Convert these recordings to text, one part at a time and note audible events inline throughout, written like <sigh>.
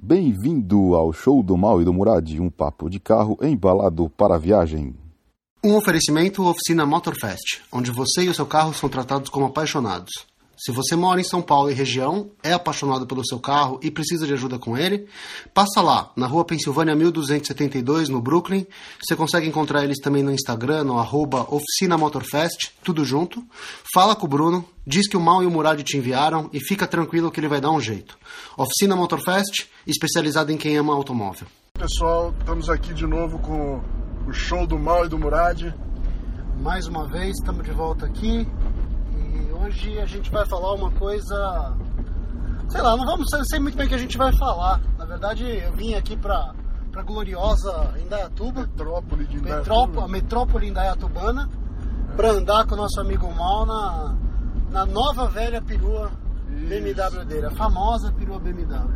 Bem-vindo ao show do Mal e do Murad, um papo de carro embalado para a viagem. Um oferecimento Oficina Motorfest, onde você e o seu carro são tratados como apaixonados. Se você mora em São Paulo e região, é apaixonado pelo seu carro e precisa de ajuda com ele, passa lá, na rua Pensilvânia 1272, no Brooklyn. Você consegue encontrar eles também no Instagram, no arroba Oficina Motorfest, tudo junto. Fala com o Bruno, diz que o Mal e o Murad te enviaram e fica tranquilo que ele vai dar um jeito. Oficina Motorfest, especializada em quem ama automóvel. Pessoal, estamos aqui de novo com o show do Mal e do Murad. Mais uma vez, estamos de volta aqui e hoje a gente vai falar uma coisa. Sei lá, não vamos sei muito bem o que a gente vai falar. Na verdade, eu vim aqui para para gloriosa Indaiatuba, Metrópole de metrópole, a Indaiatuba. metrópole indaiatubana, para andar com o nosso amigo Mal na, na nova velha perua Isso. BMW dele, a famosa perua BMW.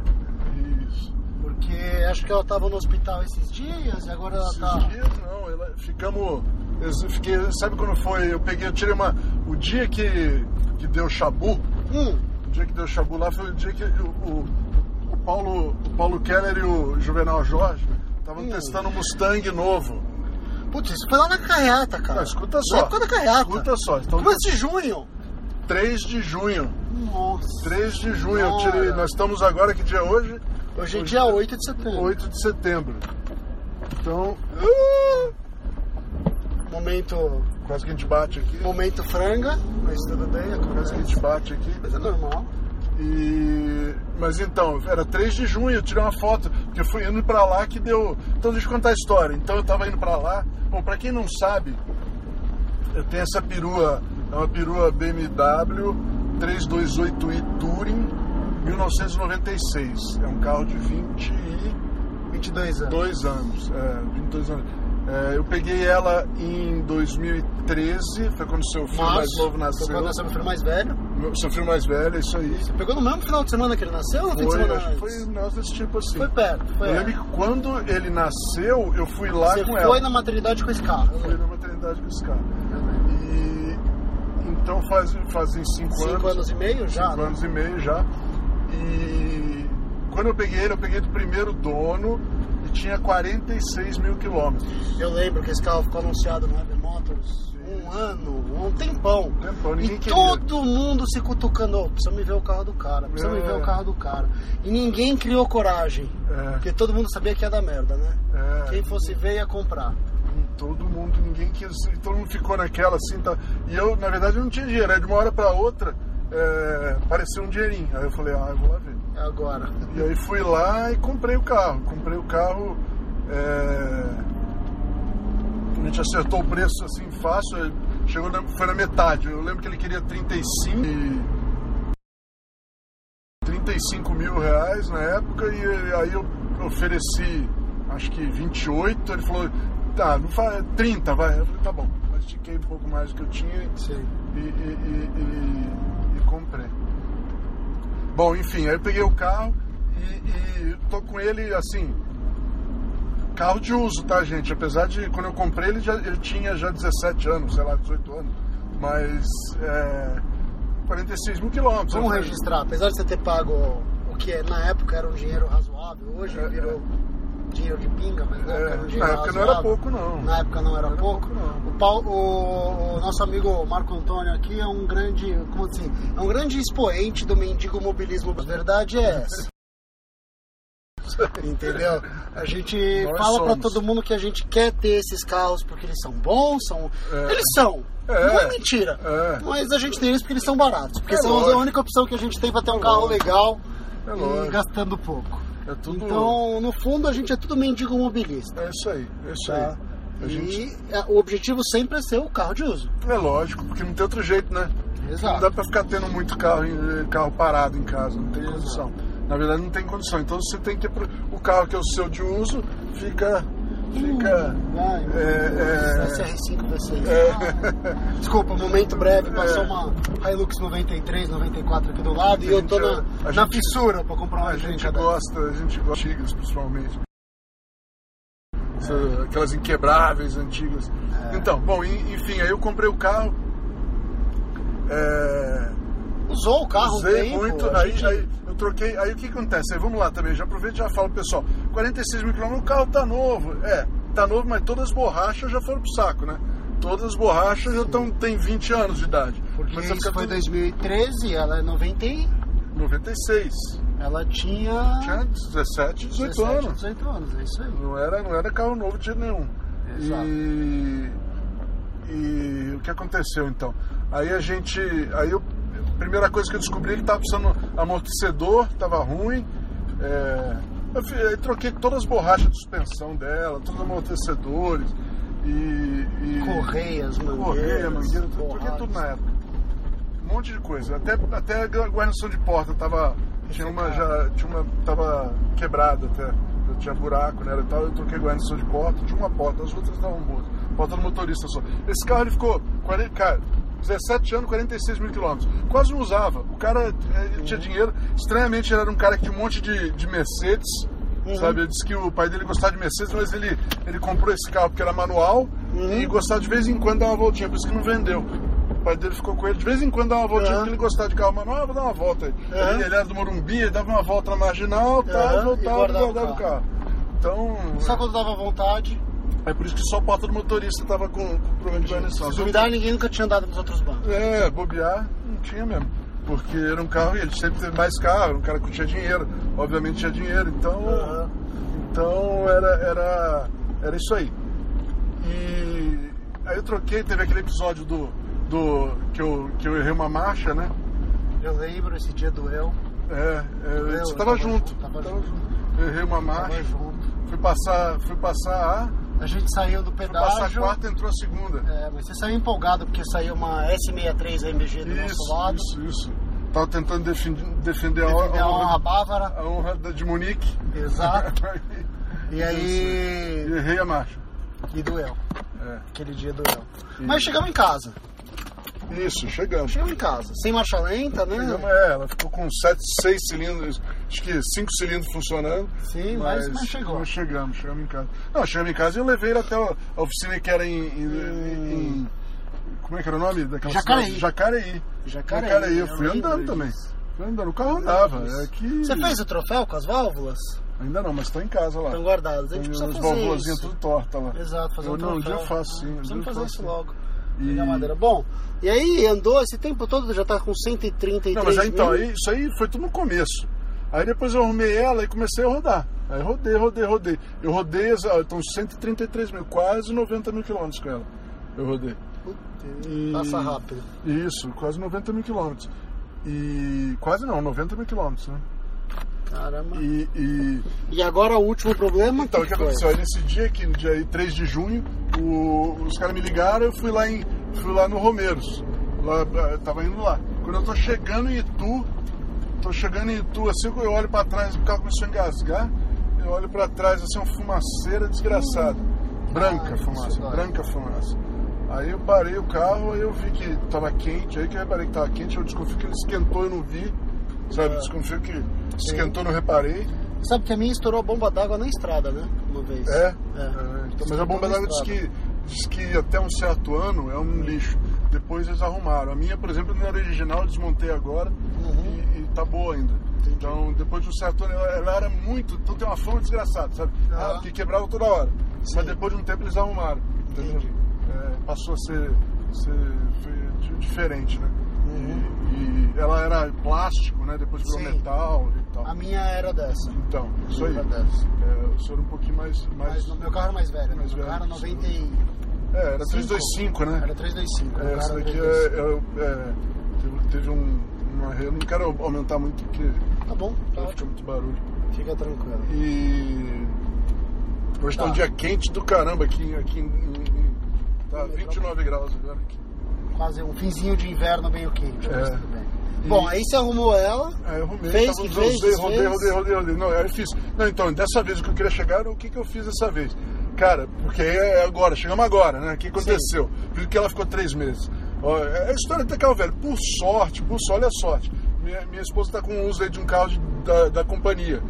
Porque acho que ela estava no hospital esses dias e agora ela Esses tá. dias não, ela- ficamos. Eu fiquei, sabe quando foi? Eu peguei, eu tirei uma. O dia que, que deu chabu, Hum, o dia que deu chabu lá foi o dia que o, o, o Paulo, o Paulo Keller e o Juvenal Jorge estavam Hum. testando um Mustang novo. putz, isso foi lá na carreata, cara. Não, escuta Na só. época da carreata. Escuta só. Então, Começo de junho. 3 de junho. Nossa. 3 de junho, tirei. Nós estamos agora, que dia é hoje? Hoje é dia 8 de setembro. 8 de setembro. Então, Momento, quase que a gente bate aqui. momento franga, mas tudo bem, Quase que a acontece. gente bate aqui. Mas é normal. E... Mas então, era 3 de junho, eu tirei uma foto, porque eu fui indo pra lá que deu. Então deixa eu contar a história. Então eu tava indo pra lá. Bom, pra quem não sabe, eu tenho essa perua, é uma perua BMW 328i Touring 1996. É um carro de 22 22 anos. anos. É, 22 anos. É, eu peguei ela em 2013, foi quando seu filho mais novo nasceu. Foi quando nasceu meu filho mais velho. Meu- Seu filho mais velho, é isso aí. Você pegou no mesmo final de semana que ele nasceu ou Foi, semana acho que antes? foi um negócio desse tipo assim. Foi perto, foi. eu lembro que quando ele nasceu, eu fui lá Você com foi ela. na maternidade com esse carro. eu Fui lembro. na maternidade com esse cara. E então faz, fazem cinco, Cinco anos e meio já, Cinco né? anos e meio já. E quando eu peguei ele, eu peguei do primeiro dono e tinha 46 mil quilômetros. Eu lembro que esse carro ficou anunciado no Heavy Motors um ano, um tempão. Tempão, ninguém e queria. todo mundo se cutucando, "Ô, precisa me ver o carro do cara, precisa me É. ver o carro do cara. E ninguém criou coragem, É, porque todo mundo sabia que ia dar merda, né? é, Quem fosse ver ia comprar. E todo mundo, ninguém quis, todo mundo ficou naquela assim, tá? E eu, na verdade, eu não tinha dinheiro. De uma hora pra outra, é, apareceu um dinheirinho. Aí eu falei, ah, eu vou lá ver. É agora. E aí fui lá e comprei o carro. Comprei o carro. é, A gente acertou o preço assim fácil. Chegou na- foi na metade. Eu lembro que ele queria 35 e 35 mil reais na época e aí eu ofereci acho que 28. Ele falou, tá, não faz 30, vai. Eu falei, tá bom. Mas estiquei um pouco mais do que eu tinha Sim. e- e- e comprei. Bom, enfim, aí eu peguei o carro e, e tô com ele assim. Carro de uso, tá, gente? Apesar de quando eu comprei ele, já, ele tinha já 17 anos, sei lá, 18 anos. Mas é, 46 mil quilômetros. Vamos falei, registrar, apesar de você ter pago o que na época era um dinheiro razoável, hoje É, virou dinheiro de pinga, mas na É, época um dinheiro na época não era pouco, não. Na época não era, Não era pouco. pouco, não. O, Paulo- o- o nosso amigo Marco Antônio aqui é um grande, como assim, é um grande expoente do mendigo mobilismo. A verdade é essa. <laughs> Entendeu? A gente Nós fala pra somos. todo mundo que a gente quer ter esses carros porque eles são bons, são. É. Eles são. É. Não é mentira. É. Mas a gente tem eles porque eles são baratos. Porque É são a lógico. única opção que a gente tem pra ter um carro legal É e gastando pouco. É tudo. Então, no fundo, a gente é tudo mendigo mobilista. É isso aí, é isso Tá? aí. A gente... E é, o objetivo sempre é ser o carro de uso. É lógico, porque não tem outro jeito, né? Exato. Não dá pra ficar tendo muito carro, carro parado em casa, não tem condição. Na verdade, não tem condição. Então você tem que. pro- O carro que é o seu de uso fica. Fica. Vai, É, é, SR5 V6. é. <laughs> Desculpa, momento breve, passou É. uma Hilux 93, 94 aqui do lado e eu gente- tô na, a na gente- fissura pra comprar uma A gente gosta, a gente gosta de antigas, principalmente. Essa- Aquelas inquebráveis antigas. É. Então, bom, en- enfim, aí eu comprei o carro. É, Usou o carro Usei tempo, muito, aí, gente- aí eu troquei, aí o que acontece? Aí vamos lá também, já aproveito e já falo, pessoal, 46 mil quilômetros, o carro tá novo, é, tá novo, mas todas as borrachas já foram pro saco, né? Todas as borrachas já estão, tem 20 anos de idade. Porque mas isso foi tudo- 2013, ela é 90 e... 96. Ela tinha... Tinha 17, 18 17, anos. 18 anos, é isso aí. Não era, não era carro novo de jeito nenhum. Exato. E, e o que aconteceu então? Aí a gente. Aí eu, primeira coisa que eu descobri é que tava precisando amortecedor, tava ruim. É, eu, troquei todas as borrachas de suspensão dela, todos os amortecedores e. e Correias, correia, mangueiras, mangueira, tudo, troquei tudo na época. Um monte de coisa. Até, até a guarnição de porta tava. Tinha uma, já, tinha uma. tava quebrada até. Eu tinha buraco nela e tal, eu troquei guarnição de porta, de uma porta, as outras estavam boas. Porta do motorista só. Esse carro ele ficou 40, cara, 17 anos, 46 mil quilômetros. Quase não usava. O cara eh, tinha dinheiro. Estranhamente ele era um cara que tinha um monte de, de Mercedes. Sabe, ele disse que o pai dele gostava de Mercedes, mas ele, ele comprou esse carro porque era manual e gostava de vez em quando dar uma voltinha, por isso que não vendeu. O pai dele ficou com ele de vez em quando dar uma voltinha, Aham. porque ele gostava de carro manual, ah, vou dar uma volta aí. Aham. Ele, ele era do Morumbi, ele dava uma volta na marginal, tal, e voltava e guardava guardava o o carro. Então, Só quando dava vontade. É por isso que só a porta do motorista tava com, com problema de guarnição. Se duvidar, ninguém nunca tinha andado nos outros bancos. É, bobear não tinha mesmo. Porque era um carro, e ele sempre teve mais carro, era um cara que tinha dinheiro, obviamente tinha dinheiro, então. Aham. Então era, era, era isso aí. E aí eu troquei, teve aquele episódio do. do que, eu, que eu errei uma marcha, né? Eu lembro, esse dia doeu. É, é, Eu- você tava tava junto. junto, tava Tava junto. junto. Eu errei uma marcha, Tava junto. fui passar, fui passar a. A gente saiu do Fui passar a pedágio. quarta entrou a segunda. É, mas você saiu empolgado porque saiu uma S63 AMG do nosso Isso, lado. isso, isso. Tava tentando defender, defender a, Defender a honra, honra bávara. a honra da- de Munique. Exato. <laughs> E E aí. errei a marcha. E doeu. É. Aquele dia doeu. Mas chegamos em casa. Isso, chegamos. Chegamos em casa. Sem marcha lenta, né? Chegamos, é, ela ficou com 7, 6 cilindros, acho que 5 cilindros funcionando. Sim, mas- mas chegou. Nós chegamos, chegamos em casa. Não, chegamos em casa e eu levei ele até a oficina que era em. em- Hum. em- como é que era o nome daquela Jacareí. cidade? Jacareí. Jacareí, Eu eu fui andando também. Fui andando. O carro andava. É que... Você fez o troféu com as válvulas? Ainda não, mas está em casa lá. Estão guardadas. A Tem gente precisa fazer isso. tudo torta lá. Exato, fazer eu, um não, um troféu. dia eu faço sim. um Precisamos eu fazer faço isso logo. Pegar madeira. Bom, e aí andou esse tempo todo, já tá com 133 Não, mas aí, então, aí, isso aí foi tudo no começo. Aí depois eu arrumei ela e comecei a rodar. Aí rodei, rodei, rodei. Eu rodei, então 133 mil, quase 90 mil quilômetros com ela. Eu rodei. E- Passa rápido. Isso, quase 90 mil quilômetros. E. Quase não, 90 mil quilômetros, né? Caramba. E. e- E agora o último problema? Então, o que aconteceu? Aí nesse dia aqui, no dia aí, 3 de junho, o- os caras me ligaram, eu fui lá em. fui lá no Romeiros. Lá, eu tava indo lá. Quando eu tô chegando em Itu, tô chegando em Itu, assim eu olho pra trás, o carro começou a engasgar, eu olho pra trás, assim, uma fumaceira desgraçada. Branca Ah, fumaça, branca fumaça. Aí eu parei o carro, aí eu vi que tava quente, aí que eu reparei que tava quente, eu desconfio que ele esquentou e não vi. Sabe, Ah. desconfio que esquentou não reparei. Sabe que a minha estourou a bomba d'água na estrada, né? Uma vez. É? É. É, então, mas a bomba d'água diz que, diz que até um certo ano é um lixo. Depois eles arrumaram. A minha, por exemplo, não era original, eu desmontei agora Uhum. e, e tá boa ainda. Então, depois de um certo ano, ela, ela era muito. Então tem uma fama desgraçada, sabe? Ah. Que quebrava toda hora. Sim. Mas depois de um tempo eles arrumaram. Entendi. É, passou a ser, ser diferente, né? Uhum. E, e ela era plástico, né? Depois virou Sim. metal e tal. A minha era dessa. Então, isso aí. Era dessa. É, o senhor um pouquinho mais. mais Mas no meu carro era mais velho. mais meu velho carro era o seu. 90 e... É, era 325, né? Era 325. É, essa era daqui 325. é, é, é, teve, um, uma. Eu não quero aumentar muito porque Tá bom, tá ótimo. muito barulho. Fica tranquilo. E. Hoje tá, Tá. um dia quente do caramba aqui, aqui em, em- em- Tá 29 graus agora aqui. Quase um finzinho de inverno meio quente. mas É. tudo bem. Bom, aí você arrumou ela. Aí eu arrumei, Fez, que fez, rodei, fez? rodei, rodei, rodei, rodei. Não, aí eu fiz. Não, então, dessa vez o que eu queria chegar era o que, que eu fiz dessa vez. Cara, porque é agora, chegamos agora, né? O que aconteceu? Por que ela ficou três meses? É a história do carro velho. Por sorte, por sorte, olha a sorte. Minha, minha esposa tá com uso aí de um carro de- da, da companhia.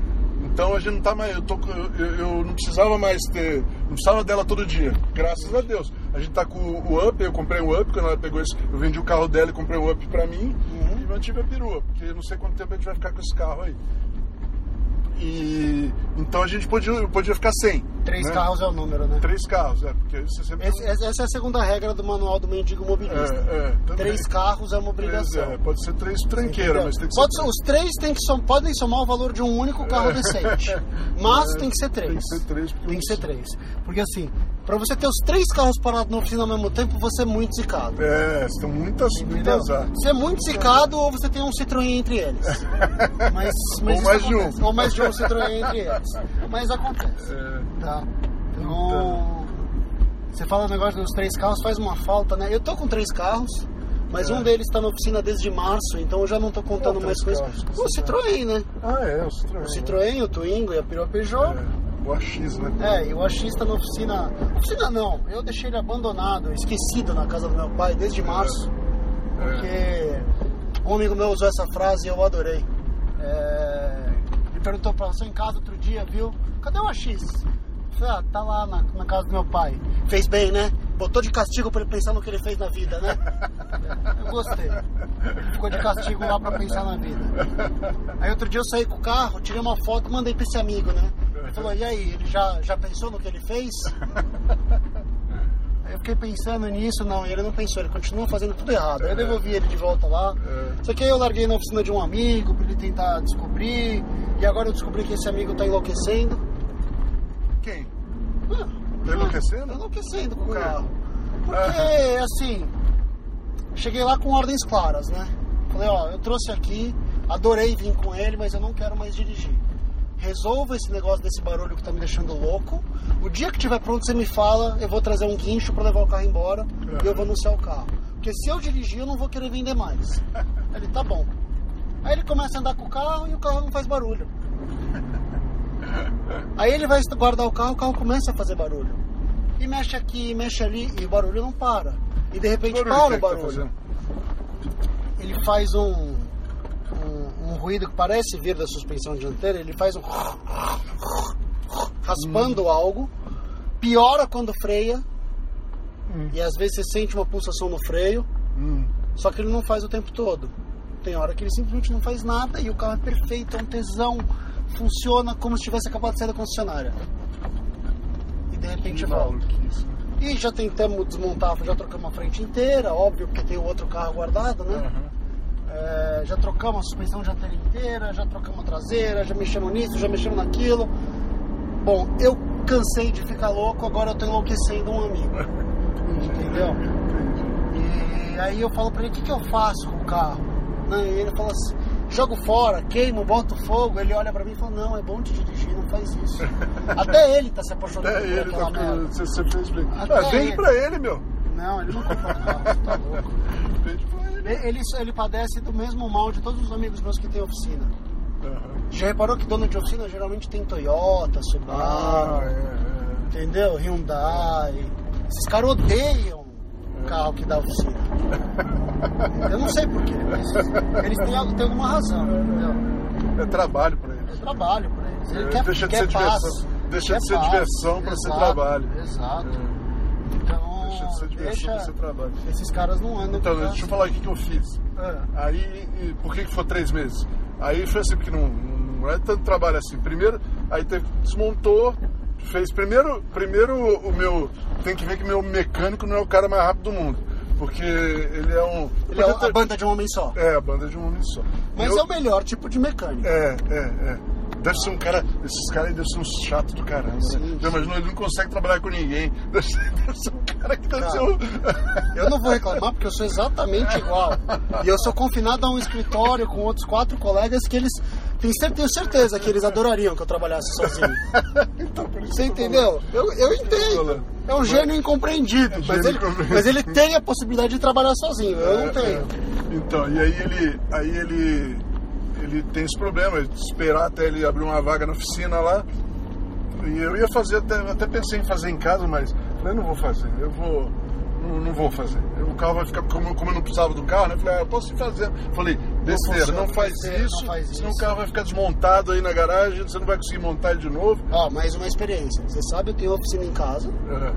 Então a gente não tá mais. Eu, tô, eu, eu não precisava mais ter. Não precisava dela todo dia. Graças a Deus. A gente tá com o, o Up, eu comprei um Up, quando ela pegou esse. Eu vendi o carro dela e comprei um Up pra mim. E não tive a perua, porque não sei quanto tempo a gente vai ficar com esse carro aí. E então a gente podia, podia ficar sem. Três né? carros é o número, né? Três carros, é, porque você sempre. Esse- essa é a segunda regra do manual do mendigo mobilista. É, é. Três carros é uma Três, obrigação. é, pode ser três tranqueiras, mas tem que Pode ser. ser- os três tem que som- podem somar o valor de um único carro decente. <laughs> Mas É, tem que ser três. Tem que ser três. porque Tem que ser três. Porque assim, pra você ter os três carros parados na oficina ao mesmo tempo, você é muito zicado. É, você tem muitas, azar. Você é muito zicado ou você tem um Citroën entre eles. <laughs> Mas, mas Ou mais de um. acontece. Ou mais de um Citroën entre eles. Mas acontece. É, Tá. Então, você fala o negócio dos três carros, faz uma falta, né? Eu tô com três carros, mas É. um deles tá na oficina desde março, então eu já não tô contando mais que O você Citroën, né? Ah, é, o Citroën. O Citroën, o Twingo e a Perua Peugeot. É, o AX, né? É, e o AX tá na oficina. Oficina não, eu deixei ele abandonado, esquecido na casa do meu pai desde março. Porque um amigo meu usou essa frase e eu adorei. É, perguntou pra você em casa outro dia, viu? Cadê o AX? Falei, ah, tá lá na, na casa do meu pai. Fez bem, né? Botou de castigo pra ele pensar no que ele fez na vida, né? <laughs> Eu gostei. Ele ficou de castigo lá pra pensar na vida. Aí outro dia eu saí com o carro, tirei uma foto e mandei pra esse amigo, né? Ele falou, e aí, ele já, já pensou no que ele fez? Aí eu fiquei pensando nisso, não, e ele não pensou, ele continua fazendo tudo errado. Aí eu devolvi ele de volta lá. É. Só que aí eu larguei na oficina de um amigo pra ele tentar descobrir. E agora eu descobri que esse amigo tá enlouquecendo. Quem? Ah, Tá enlouquecendo? Tá enlouquecendo com o carro. Porque, assim, cheguei lá com ordens claras, né? Falei, ó, eu trouxe aqui, adorei vir com ele, mas eu não quero mais dirigir. Resolva esse negócio desse barulho que tá me deixando louco. O dia que tiver pronto, você me fala, eu vou trazer um guincho pra levar o carro embora e eu vou anunciar o carro. Porque se eu dirigir, eu não vou querer vender mais. <laughs> Ele, tá bom. Aí ele começa a andar com o carro e o carro não faz barulho. Aí ele vai guardar o carro, o carro começa a fazer barulho. E mexe aqui, mexe ali, e o barulho não para. E de repente para o barulho. ele faz um, um, um ruído que parece vir da suspensão dianteira, ele faz um raspando algo, piora quando freia, Hum. e às vezes você sente uma pulsação no freio, Hum. só que ele não faz o tempo todo. Tem hora que ele simplesmente não faz nada e o carro é perfeito, é um tesão, funciona como se tivesse acabado de sair da concessionária. E de repente volta. E já tentamos desmontar, já trocamos a frente inteira, óbvio, porque tem o outro carro guardado, né? Aham. É, já trocamos a suspensão dianteira inteira, já trocamos a traseira, já mexemos nisso, já mexemos naquilo. Bom, eu cansei de ficar louco, agora eu tô enlouquecendo um amigo. <laughs> Entendeu? E aí eu falo pra ele, o que, que eu faço com o carro? Né? E ele fala assim, jogo fora, queimo, boto fogo. Ele olha pra mim e fala, não, é bom de dirigir, não faz isso. <laughs> Até ele tá se apaixonando Até por ele aquela tá merda. Você, você fez bem. Ah, vende pra ele, meu. Não, ele não comprou o carro, tá louco. Vende pra ele. Ele, ele, ele padece do mesmo mal de todos os amigos meus que têm oficina. Aham. Já reparou que dono de oficina geralmente tem Toyota, Ah, Subaru, é, entendeu? Hyundai. Esses caras odeiam É. carro que dá oficina. <laughs> Eu não sei porquê, mas eles têm, têm alguma razão, entendeu? é. É trabalho pra É ele. trabalho pra eles. Ele É, quer, deixa de quer ser paz, diversão. Deixa de ser paz. diversão pra ser trabalho. Exato. É. Então, Deixa de ser diversão pra ser trabalho. esses caras não andam Então, deixa eu falar o que, que eu fiz. É. Aí, e por que, que foi três meses? Aí foi assim, porque não, não é tanto trabalho assim. Primeiro, aí teve, desmontou, fez primeiro, primeiro o meu. Tem que ver que meu mecânico não é o cara mais rápido do mundo. Porque ele é um. Ele é porque a tem- banda de um homem só. É, a banda de um homem só. Mas Eu- é o melhor tipo de mecânico. É, é, é. Deve ser um cara. Esses caras aí devem ser uns chatos do caramba, Sim, né? sim. Ele não consegue trabalhar com ninguém. <laughs> Deve ser, deve ser um cara que deve Cara, ser um. Eu não vou reclamar porque eu sou exatamente igual. E eu sou confinado a um escritório com outros quatro colegas que eles. Tenho cer- tenho certeza que eles adorariam que eu trabalhasse sozinho. <laughs> Então, Você eu entendeu? Eu, eu entendo. É um gênio incompreendido. Mas gênio ele, incompreendido. mas ele tem a possibilidade de trabalhar sozinho. Eu É, não tenho. é. Então, e aí ele, aí ele, ele tem esse problema de esperar até ele abrir uma vaga na oficina lá. E eu ia fazer, até, até pensei em fazer em casa, mas falei, não vou fazer, eu vou, não, não vou fazer. O carro vai ficar, como, como eu não precisava do carro, né? Falei, ah, eu posso ir fazendo. Falei, besteira, funciona, não, faz isso, não faz senão isso. o carro vai ficar desmontado aí na garagem, você não vai conseguir montar ele de novo. Ó, mais uma experiência. Você sabe, eu tenho oficina em casa. É, é.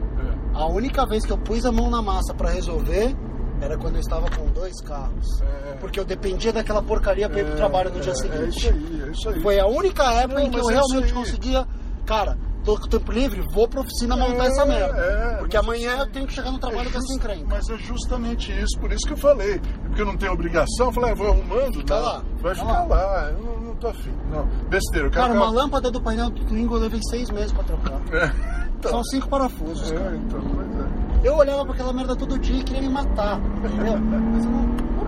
A única vez que eu pus a mão na massa pra resolver era quando eu estava com dois carros. É. Porque eu dependia daquela porcaria pra ir pro trabalho no dia é, seguinte. É isso aí, é isso aí. Foi a única época Não, em que eu é realmente conseguia. Cara, tô com tempo livre, vou pra oficina montar essa merda. é, porque amanhã eu tenho que chegar no trabalho É com essa encrenca. Mas é justamente isso, por isso que eu falei. Porque eu não tenho obrigação, eu falei, ah, vou arrumando. Não, lá, Vai fica ficar lá. lá. Eu não, não tô afim. Não, besteira. Eu quero Cara, uma ficar- lâmpada do painel do Twingo eu levei seis meses pra trocar. É, então, São cinco parafusos, é, cara. então, é. Eu olhava pra aquela merda todo dia e queria me matar. Entendeu? <laughs> Mas eu não. Por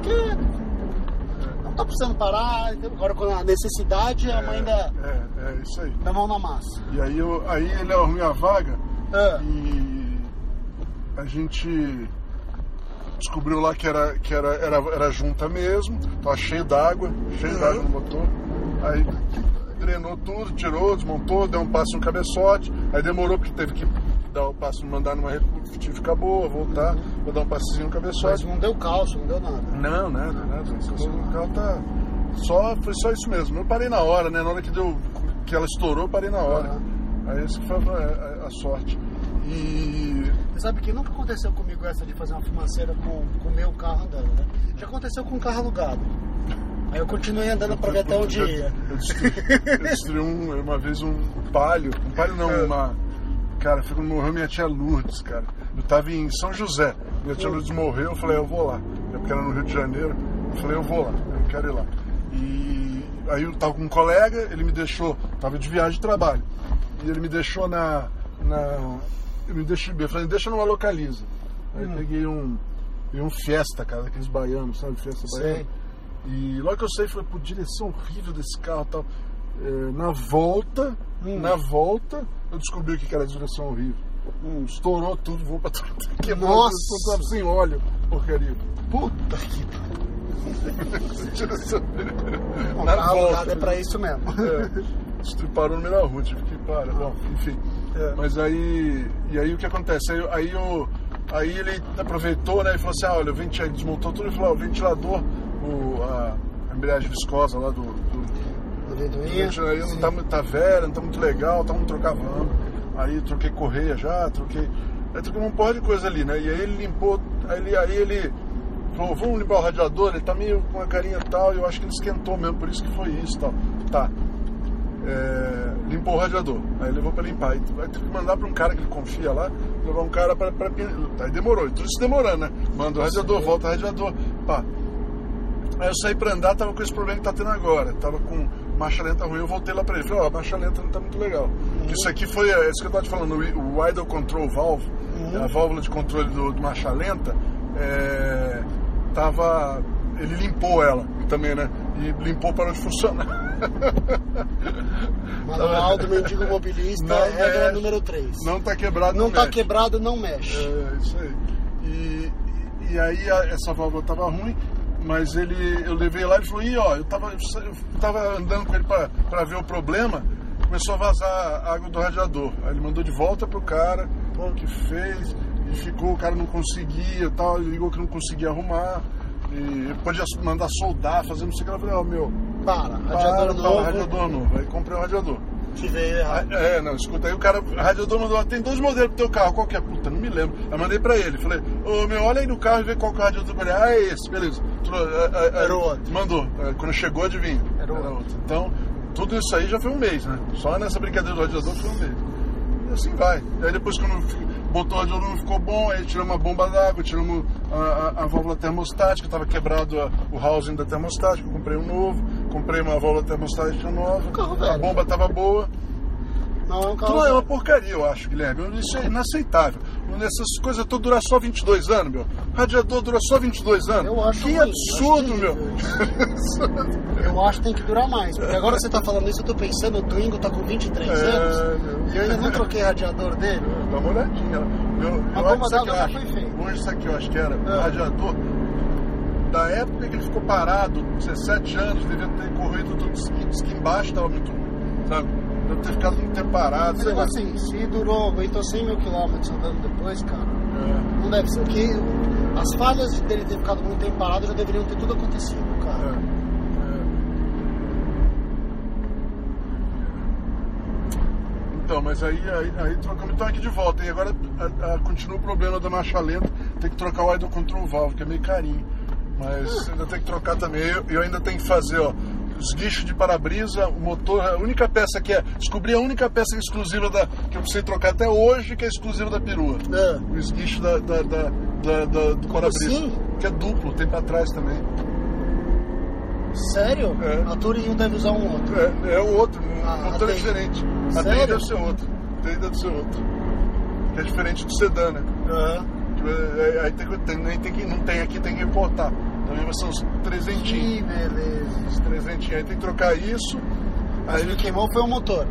tô precisando parar. Agora, quando a necessidade, a mãe dá, É, é isso aí. dá mão na massa. E aí, eu, aí ele arrumou a vaga Ah, e a gente descobriu lá que era, que era, era, era junta mesmo, tava cheio d'água, cheio Uhum. d'água no motor. Aí drenou tudo, tirou, desmontou, deu um passo no cabeçote, aí demorou porque teve que dar o passo, mandar numa retífica boa, voltar, vou dar um passezinho no mas cabeçote. não deu calço, não deu nada. Não, nada, nada. O carro tá. Só, foi só isso mesmo. Eu parei na hora, né? Na hora que deu. que ela estourou, eu parei na hora. Aí esse que foi a, a- a sorte. E. Você sabe que nunca aconteceu comigo essa de fazer uma fumaceira com o meu carro andando, né? Já aconteceu com um carro alugado. Aí eu continuei andando pra ver até onde ia. Eu destruí, eu destruí um- uma vez um palio. Um palio não, É. uma. Cara, foi quando morreu minha tia Lourdes, cara. Eu tava em São José. Minha tia Lourdes morreu, eu falei, eu vou lá. É porque era no Rio de Janeiro. Eu falei, eu vou lá, eu quero ir lá. E aí eu tava com um colega, ele me deixou, tava de viagem de trabalho. E ele me deixou na. na ele me deixou, eu falei, deixa numa localiza. Aí eu peguei um. peguei um Fiesta, cara, aqueles baianos, sabe? Fiesta Sei. baiano. E logo que eu saí, falei, pô, direção horrível desse carro e tal. É, na volta, Hum. na volta, eu descobri o que que era direção horrível. Hum. Estourou tudo, vou pra tudo. Quebrou, Nossa! tudo, tava sem óleo, porcaria. Puta que. <laughs> O Na volta. é pra isso mesmo. É, parou no meio da rua, tive que parar. Bom, enfim. É. Mas aí. E aí o que acontece? Aí, aí, eu, aí ele aproveitou, né? E falou assim: ah, olha, o venti- ele desmontou tudo e falou: ah, o ventilador, o, a, a embreagem viscosa lá do, do, Do ventoinha. Gente, aí não tá, tá velha, não tá muito legal, tá muito trocar vamos. Aí troquei correia já, troquei. Aí troquei um porra de coisa ali, né? E aí ele limpou, aí ele, aí ele falou, vamos limpar o radiador, ele tá meio com a carinha tal, e eu acho que ele esquentou mesmo, por isso que foi isso e tal. Tá. É, limpou o radiador, aí levou pra limpar. Aí, teve que mandar pra um cara que ele confia lá, levar um cara pin- aí demorou, e tudo isso demorando, né? Manda o radiador, volta o radiador, pá. Aí eu saí pra andar, tava com esse problema que tá tendo agora. Tava com marcha lenta ruim, eu voltei lá pra ele. Falei, ó, a marcha lenta não tá muito legal. Isso aqui foi, é isso que eu tava te falando, o Idle Control Valve, Uhum. a válvula de controle do, do marcha lenta, é, tava. Ele limpou ela também, né? E limpou para de funcionar. <laughs> Manual do mendigo mobilista, Não regra mexe. número 3. Não tá quebrado, Não não tá mexe. quebrado, não mexe. É, isso aí. E, e, aí essa válvula tava ruim, mas ele, eu levei lá e falou, Ih, ó, eu tava, eu tava andando com ele pra ver o problema, começou a vazar água do radiador. Aí ele mandou de volta pro cara, pô, que fez, e ficou, o cara não conseguia e tal, ele ligou que não conseguia arrumar. E podia mandar soldar, fazer não sei o que. Eu falei, ó, meu, Para, para, radiador para, novo, radiador novo. Aí comprei um radiador. Que veio errado. Ah, É, não, escuta aí, o cara, o radiador mandou, tem dois modelos pro teu carro, qual que é? Puta, não me lembro. Aí mandei pra ele, falei, ô meu, olha aí no carro e vê qual que é o radiador. Eu falei, ah, é esse, beleza. "É, é, é." Era o outro. Mandou. Quando chegou, adivinha. Era o outro. Então, tudo isso aí já foi um mês, né? Só nessa brincadeira do radiador foi um mês. E assim vai. Aí depois quando botou o radiador não ficou bom, aí tiramos a bomba d'água, tiramos a, a- a válvula termostática, estava quebrado a- o housing da termostática, eu comprei um novo, comprei uma válvula termostática nova, Carro a velho. bomba estava boa. Não, é carro. Então é uma porcaria, eu acho, Guilherme. Isso é inaceitável. Essas coisas todas duram só 22 anos, meu. Radiador dura só 22 anos. Eu acho que ruim, absurdo, eu meu. <laughs> Eu acho que tem que durar mais. Porque agora você tá falando isso, eu tô pensando, o Twingo tá com 23 É, anos meu. e eu ainda não troquei radiador dele. Dá uma olhadinha. Meu, eu bomba acho que acho. foi feita. Hoje isso aqui eu acho que era o radiador. Da época que ele ficou parado, 17 anos, devia ter corrido diz que embaixo estava muito ruim, sabe? Deve ter ficado muito tempo parado, Mas lá. assim, se durou, aguentou 100 mil quilômetros andando depois, cara, É, não deve ser. Porque as falhas dele ter ficado muito tempo parado já deveriam ter tudo acontecido, cara. é, é. Então, mas aí, aí, aí trocamos então aqui de volta. E agora a- a- continua o problema da marcha lenta. Tem que trocar o idle control valve, que é meio carinho. Mas ainda tem que trocar também. Eu, eu ainda tenho que fazer, ó, os guichos de para-brisa, o motor, a única peça que é. Descobri a única peça exclusiva da. que eu precisei trocar até hoje, que é exclusiva da perua. É. O esguicho da, da, da, da- da- do para-brisa. assim? Que é duplo, tem pra trás também. Sério? É. A Touring deve usar um outro. É, é o outro, o Ah, motor é diferente. A Sério? deve ser outro. A TI deve ser outro. Que é diferente do sedã, né? Aham. Que, é, Aí tem, tem, tem que, não tem aqui, tem que importar. Vai ser uns trezentinhos. Que beleza. Uns trezentinhos. Aí tem que trocar isso. Aí o que queimou foi o motor.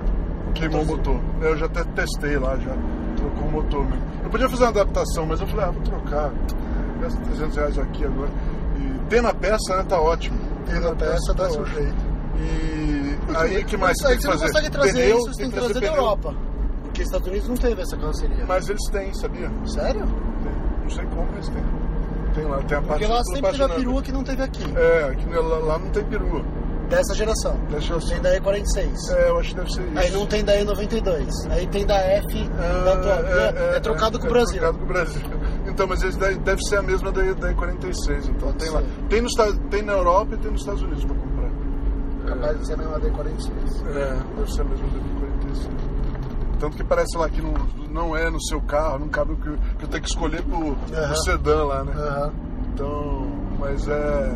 queimou o motor. Eu já até testei lá, já. Trocou o motor mesmo. Eu podia fazer uma adaptação, mas eu falei, ah, vou trocar. Gasta 300 reais aqui agora. E tendo a peça, né, tá ótimo. Tendo a peça, dá seu ótimo. jeito. E aí, o que mais você tem que você fazer? consegue trazer Pneu, isso, você tem que trazer da pneu. Europa. Porque os Estados Unidos não teve essa carroceria. Mas eles têm, sabia? Sério? Tem. Não sei como eles têm. Tem lá, tem a parte Porque lá sempre teve a perua que não teve aqui. É, aqui lá, lá não tem perua. Dessa geração. Deixa eu Tem da E46. É, eu acho que deve ser isso. Aí não tem da E92. Aí tem da F Ah, da atual. É, é trocado com o Brasil. É trocado com o Brasil. Então, mas deve, deve ser a mesma da, da E46. Então, Pode tem ser. lá. Tem, Estados- tem na Europa e tem nos Estados Unidos pra comprar. Capaz de ser a mesma da E46. É, deve ser a mesma da E46. Tanto que parece lá que não, não é no seu carro, não cabe o que, que eu tenho que escolher pro, pro Aham. sedã lá, né? Aham. Então, mas é.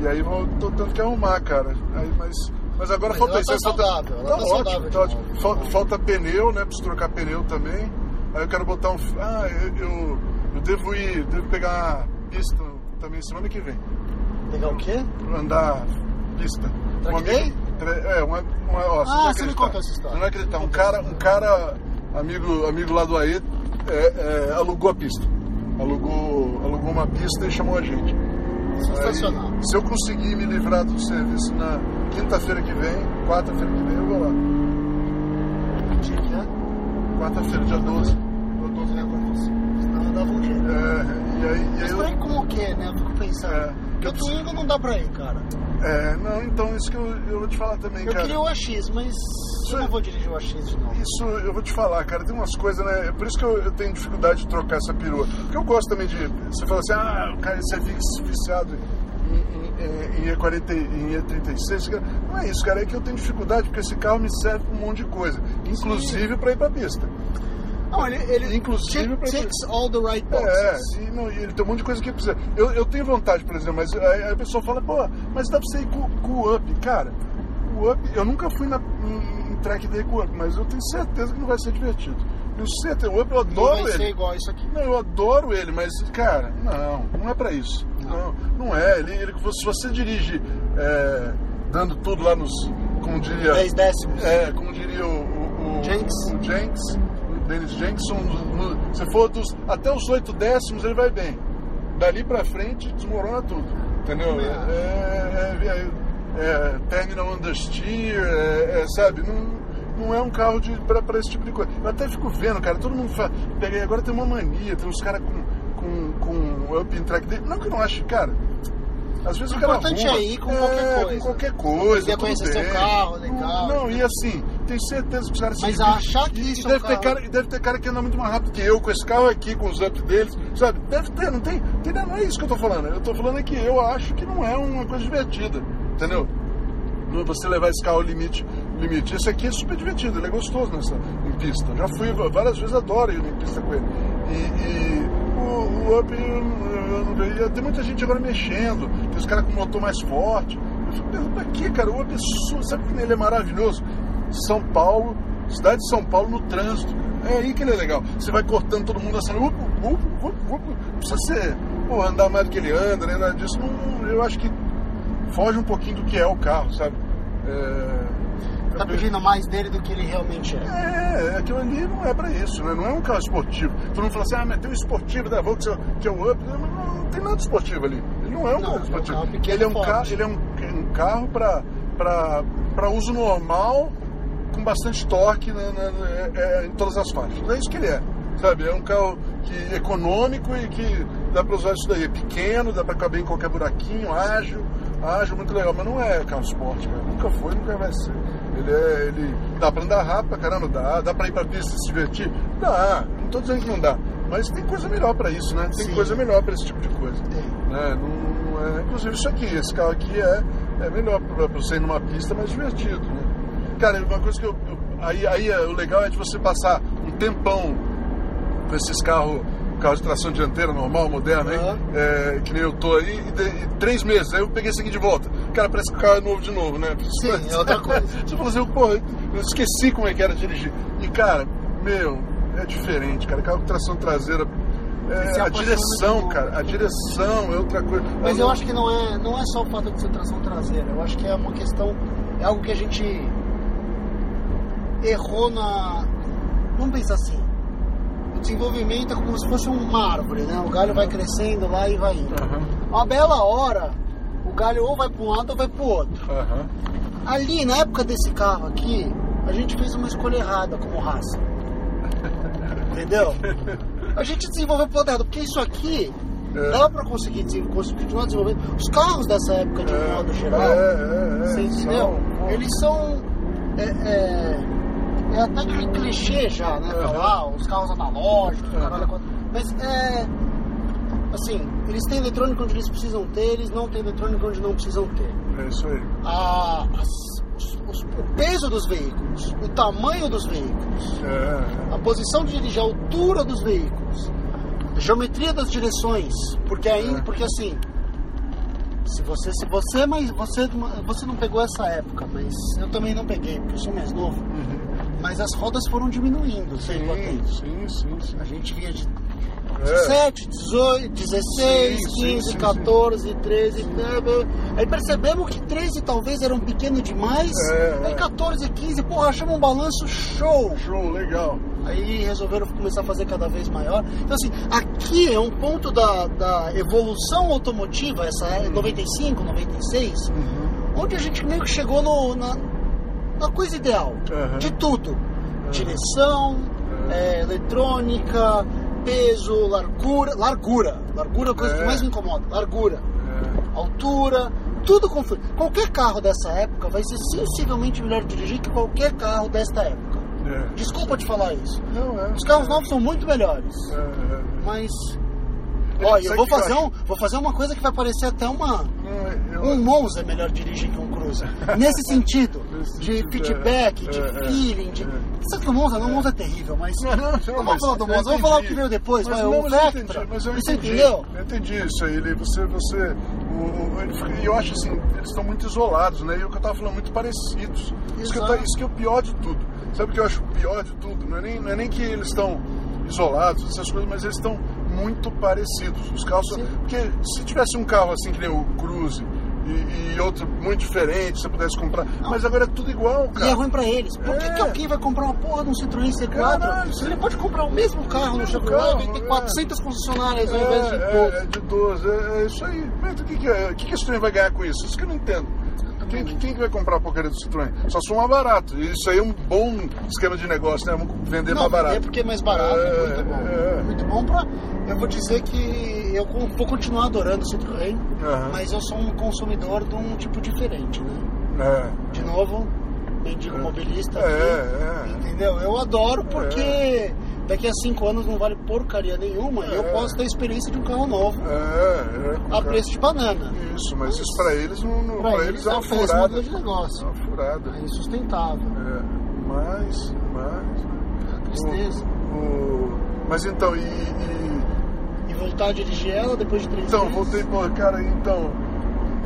E aí vou, tô tendo que arrumar, cara. Aí, mas, mas agora Mas falta ela isso. tá falta, saudável, ela tá ótimo, saudável tá ótimo. Falta, falta pneu, né? Preciso trocar pneu também. Aí eu quero botar um. Ah, eu, eu, eu devo ir, devo pegar pista também semana que vem. Pegar o quê? Andar pista. Track Um day? É, uma. uma ó, Ah, não vai você me conta essa história. Não vai acreditar. Um cara, um cara amigo, amigo lá do AE, é, é, alugou a pista. Alugou, alugou uma pista e chamou a gente. Sensacional. Aí, se eu conseguir me livrar do serviço na quinta-feira que vem, quarta-feira que vem, eu vou lá. Dia é? Quarta-feira, dia 12. Dia 12 de agosto. Senão eu dava um jeito. É, e aí, e aí Mas eu, como que é, né? Eu fico pensando. É, Porque eu o Twingo não dá pra ir, cara. é, não, então isso que eu, eu vou te falar também, Eu cara. queria o AX, mas eu não vou dirigir o AX de novo. Isso eu vou te falar, cara, tem umas coisas, né? É por isso que eu, eu tenho dificuldade de trocar essa perua. Porque eu gosto também de. Você fala assim, ah, o cara, você é viciado em, em, em E40, em E36. cara. Não é isso, cara, é que eu tenho dificuldade porque esse carro me serve pra um monte de coisa. Inclusive pra ir pra pista. Não, ele, ele Inclusive pra- ticks all the right É, boxes. e, não, e ele tem um monte de coisa que precisa. Eu, eu tenho vontade, por exemplo, mas aí a pessoa fala, pô, mas dá pra você ir com, com o Up. Cara, o Up, eu nunca fui na, em, em track day com o Up, mas eu tenho certeza que não vai ser divertido. Eu certeza, o Up eu Não adoro vai ser ele. igual isso aqui. Não, eu adoro ele, mas, cara, não, não é pra isso. Não, não é. Ele, ele, se você dirige é, dando tudo lá nos, como diria... 10 décimos. É, como diria o, o, o Jenks. o Jenks, o Dennis Jenks, um dos- no- se for dos, até os oito décimos ele vai bem. Dali pra frente desmorona tudo, entendeu? É, é, é, é terminal understeer, é, é, sabe? Não, não é um carro pra esse tipo de coisa. Eu até fico vendo, cara, todo mundo fala, agora tem uma mania, tem uns caras com, com, com up in track dele. Não que eu não acho, cara. Às vezes O o importante é ir com qualquer coisa. Com qualquer coisa. Quer conhecer seu bem. carro, legal. Não, e assim, tenho certeza que os Mas achar que isso é um deve ter carro- cara deve ter cara que anda muito mais rápido que eu, com esse carro aqui, com os ups deles, sabe? Deve ter, não tem. Entendeu? Não é isso que eu tô falando. Eu tô falando é que eu acho que não é uma coisa divertida, entendeu? Não- Você levar esse carro ao limite, limite. Esse aqui é super divertido, ele é gostoso nessa, em pista. Já fui várias vezes, adoro ir em pista com ele. E, e o, o Up, eu, eu não vejo. Tem muita gente agora mexendo, os caras com motor mais forte. Eu fico pensando, pra quê, cara? O Up é su- sabe que ele é maravilhoso? São Paulo, cidade de São Paulo no trânsito. É aí que ele é legal. Você vai cortando todo mundo assim, up, up, up, up. Não precisa ser, pô, andar mais do que ele anda, nem nada disso. Não, eu acho que foge um pouquinho do que é o carro, sabe? É, Tá pedindo mais dele do que ele realmente é. é, aquilo ali não é pra isso, né? Não é um carro esportivo. Todo mundo fala assim, ah, mas tem um esportivo da Volkswagen que é o Up. Não, não, não tem nada esportivo ali. Ele não é um Não, carro é esportivo. ele é um forte. carro, ele é um, um carro pra, pra uso normal, com bastante torque na- na- na- é- é, em todas as faixas. É isso que ele é. Sabe? É um carro que, econômico e que dá pra usar isso daí. É pequeno, dá pra caber em qualquer buraquinho, ágil, ágil, muito legal. Mas não é carro esporte, cara. Nunca foi, nunca vai ser. Ele, é, ele dá pra andar rápido pra caramba, dá, dá pra ir pra pista e se divertir? Dá, não tô dizendo que não dá. Mas tem coisa melhor pra isso, né? Tem Sim. coisa melhor pra esse tipo de coisa. Tem. Né? Não, é, inclusive isso aqui, esse carro aqui é, é melhor pra você ir numa pista mais divertido, né? Cara, uma coisa que eu. eu- aí, aí é- o legal é de você passar um tempão com esses carros, carro de tração dianteira normal, moderno, aí, Aham. é, que nem eu tô aí, e, de- e três meses, aí eu peguei esse aqui de volta. Cara, parece que o carro é novo de novo, né? Sim, é outra <laughs> coisa. Você falou assim, porra, eu esqueci como é que era dirigir. E cara, meu, é diferente, cara. Carro com tração traseira. É, a direção, cara, a direção é outra coisa. Mas não- eu acho que não é, não é só o fato de ser tração traseira. Eu acho que é uma questão. É algo que a gente errou na. Vamos pensar assim. O desenvolvimento é como se fosse uma árvore, né? O galho vai crescendo lá e vai indo. Aham, Uma bela hora, o galho ou vai para um lado ou vai para o outro. aham. Ali, na época desse carro aqui, a gente fez uma escolha errada como raça. <laughs> Entendeu? A gente desenvolveu lado errado, porque isso aqui É. dá pra conseguir continuar desenvolvendo. Os carros dessa época, de um modo geral, É, é, é, você entendeu? são- Eles são. É, é, é até aquele clichê já, né? Falar, os carros analógicos, caralho, mas é. Assim, eles têm eletrônico onde eles precisam ter, eles não têm eletrônico onde não precisam ter. É isso aí. A- as- os- o peso dos veículos, o tamanho dos veículos, É, a posição de dirigir, a altura dos veículos, geometria das direções, porque aí, É. porque assim, se você, se você, mas você, você não pegou essa época, mas eu também não peguei, porque eu sou mais novo. Uhum. Mas as rodas foram diminuindo a Sim, sim, sim, sim. A gente vinha de É. 17, 18, 16, Sim, sim, 15, sim, 14, 13. né, Aí percebemos que 13 talvez era um pequeno demais. É, Aí é. 14, 15, porra, achamos um balanço show. Show, legal. Aí resolveram começar a fazer cada vez maior. Então, assim, aqui é um ponto da, da evolução automotiva, essa é 95, 96, Uhum. onde a gente meio que chegou no, na, na coisa ideal Aham. de tudo: direção, é, eletrônica, peso, largura. Largura. Largura é a coisa É. que mais me incomoda. Largura, É. altura, tudo confuso. Qualquer carro dessa época vai ser sensivelmente melhor de dirigir que qualquer carro desta época. É. Desculpa te falar isso. Não, é. Os carros novos são muito melhores. É, é. Mas. Ele Olha, eu vou fazer, um, vou fazer uma coisa que vai parecer até uma. Não, eu- Um Monza é melhor dirigir que um Cruze. Nesse <laughs> sentido, Nesse de sentido, feedback, é, de é, é, feeling, de. é. Sabe que o Monza não, o Monza é terrível, mas. Não, não, não, mas falar do eu Monza, vou entendi. falar o que veio depois, Mas vai, não, o mas Vectra. entendi, mas eu Você entendi. entendeu? Eu entendi isso aí. Você, você, e eu acho assim, eles estão muito isolados, né? E o que eu tava falando, muito parecidos. Isso que, eu isso que é o pior de tudo. Sabe o que eu acho pior de tudo? Não é nem, não é nem que eles estão isolados, essas coisas, mas eles estão muito parecidos. Os carros são- Sim. Porque se tivesse um carro assim que nem o Cruze e, e outro muito diferente, você pudesse comprar. Mas agora é tudo igual, E cara. é ruim pra eles. Por que, É. que alguém vai comprar uma porra de um Citroën C4? Caralho, Se ele pode comprar o mesmo carro no mesmo Chevrolet e tem é. 400 concessionárias ao invés de É, 12. é, é de 12, é, é isso aí. Mas o que, que, é? o que, que a Citroën vai ganhar com isso? Isso que eu não entendo. Quem, que- quem que vai comprar a porcaria do Citroën? Só se for mais barato. Isso aí é um bom esquema de negócio, né? Vamos vender Não, mais barato. vender porque é mais barato, é, É, muito bom. é. Muito bom pra. Eu vou dizer que eu vou continuar adorando o Citroën, Aham. mas eu sou um consumidor de um tipo diferente, né? É, De novo, mendigo mobilista é, aqui. é. Entendeu? Eu adoro porque daqui a cinco anos não vale porcaria nenhuma e eu É. posso ter a experiência de um carro novo É, é. a preço de banana. Isso, mas isso pra eles, não, não, Pra pra eles eles é é uma um furada. de negócio. É uma furada. É insustentável. É, mas, mas... Tristeza. O, o- mas então, e- e E voltar a dirigir ela depois de três Então, meses. voltei, pô, cara, então.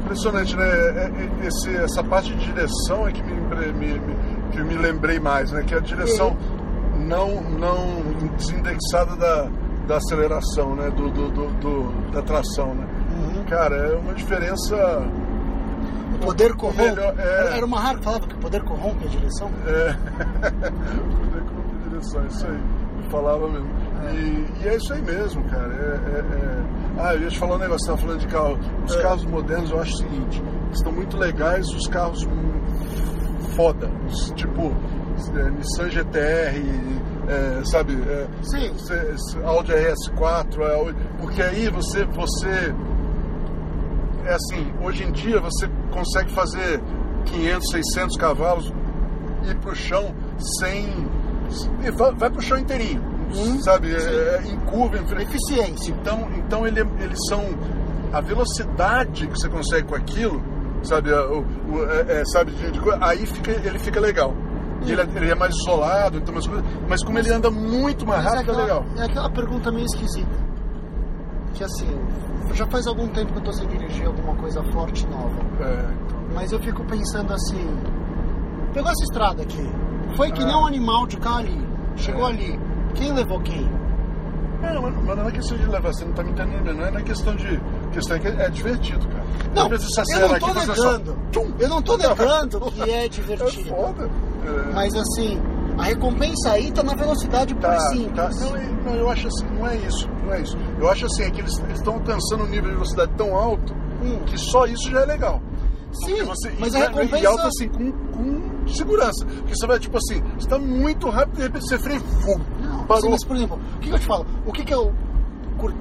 Impressionante, né? É- é- Esse, essa parte de direção é que me, me- me- que me lembrei mais, né? Que é a direção não, não desindexada da, da aceleração, né? Do, do, do- do- da tração, né? Uhum. Cara, é uma diferença. O poder corrompe. melhor- é. Era uma rara que falava que o poder corrompe a direção. É. <laughs> Poder com direção, isso aí. Eu falava mesmo. E, e é isso aí mesmo, cara. É, é- é- Ah, eu ia te falar um negócio, você tava falando de carro. Os É. carros modernos, eu acho o seguinte, estão muito legais os carros foda. Os, tipo, é, Nissan GTR, é, sabe? É, Sim. Audi RS4, é, porque aí você, você é assim, hoje em dia você consegue fazer 500, 600 cavalos ir pro chão sem. e Vai, vai pro chão inteirinho. sabe? É, é, em curva, em frente. Eficiência. Então, então ele, eles são. A velocidade que você consegue com aquilo, sabe? o- o- é- é, sabe de, de aí fica, ele fica legal. E ele, é- ele é mais isolado, então umas coisas, mas como ele anda muito mais é rápido, é aquela, legal. é aquela pergunta meio esquisita. Que assim, já faz algum tempo que eu tô sem dirigir alguma coisa forte nova. É, então, Mas eu fico pensando assim. Pegou essa estrada aqui. Foi que Ah. nem um animal de cá ali. Chegou É. ali. Quem levou quem? É, mas, não é questão de levar, você não tá me entendendo, não é, não é questão de. questão é que é divertido, cara. Não, eu não só- negando. Tchum! Eu não tô negando que é <laughs> É divertido. foda. É. Mas assim, a recompensa aí tá na velocidade Tá, e simples. tá. Não, e- não, eu acho assim, não é isso, não é isso. Eu acho assim, é que eles estão alcançando um nível de velocidade tão alto Hum. que só isso já é legal. Sim, você, mas e, a e recompensa. alto assim, com, com segurança. Porque você vai, tipo assim, você tá muito rápido, de repente você freia e vum, Não, parou. assim, mas, por exemplo, o que, que eu te falo? O que, que eu cur-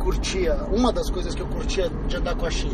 curtia? Uma das coisas que eu curtia de andar com a X.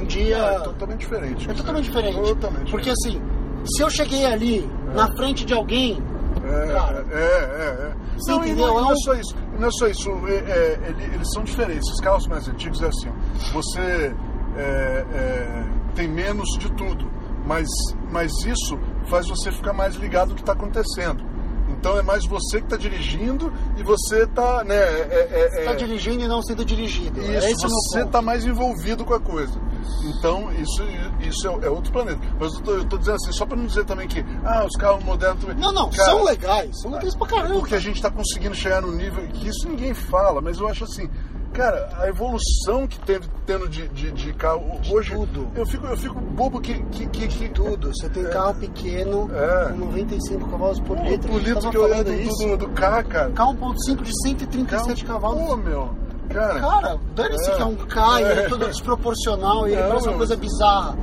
Um dia. Ah, é totalmente diferente. É totalmente diferente. Totalmente Porque assim, se eu cheguei ali na frente de alguém, É, Cara. é, é, é. Não, entendeu? não, É não é só isso. Não é só isso. é- é, ele- eles são diferentes. Os carros mais antigos é assim. Você é, é, tem menos de tudo, mas, mas isso faz você ficar mais ligado no que está acontecendo. Então é mais você que está dirigindo e você está, né? É, é, é, tá dirigindo e não sendo dirigido. isso, é você está mais envolvido com a coisa. Então, isso, isso é, é outro planeta. Mas eu tô, eu tô dizendo assim, só para não dizer também que ah, os carros modernos também. Não, não, Cara, são legais. São legais pra caramba. porque a gente está conseguindo chegar no nível que isso ninguém fala, mas eu acho assim, cara, a evolução que teve tendo de, de, de carro hoje. tudo. Eu fico, eu fico bobo que. que, que, que Tudo. Você tem carro pequeno É. com 95 cavalos por litro. gente litro que eu ando do, do K, cara. Carro 1.5 de 137 cavalos. Pô, meu. Cara. Cara, dane-se É. que é um K, ele é É. todo desproporcional e ele parece uma coisa bizarra.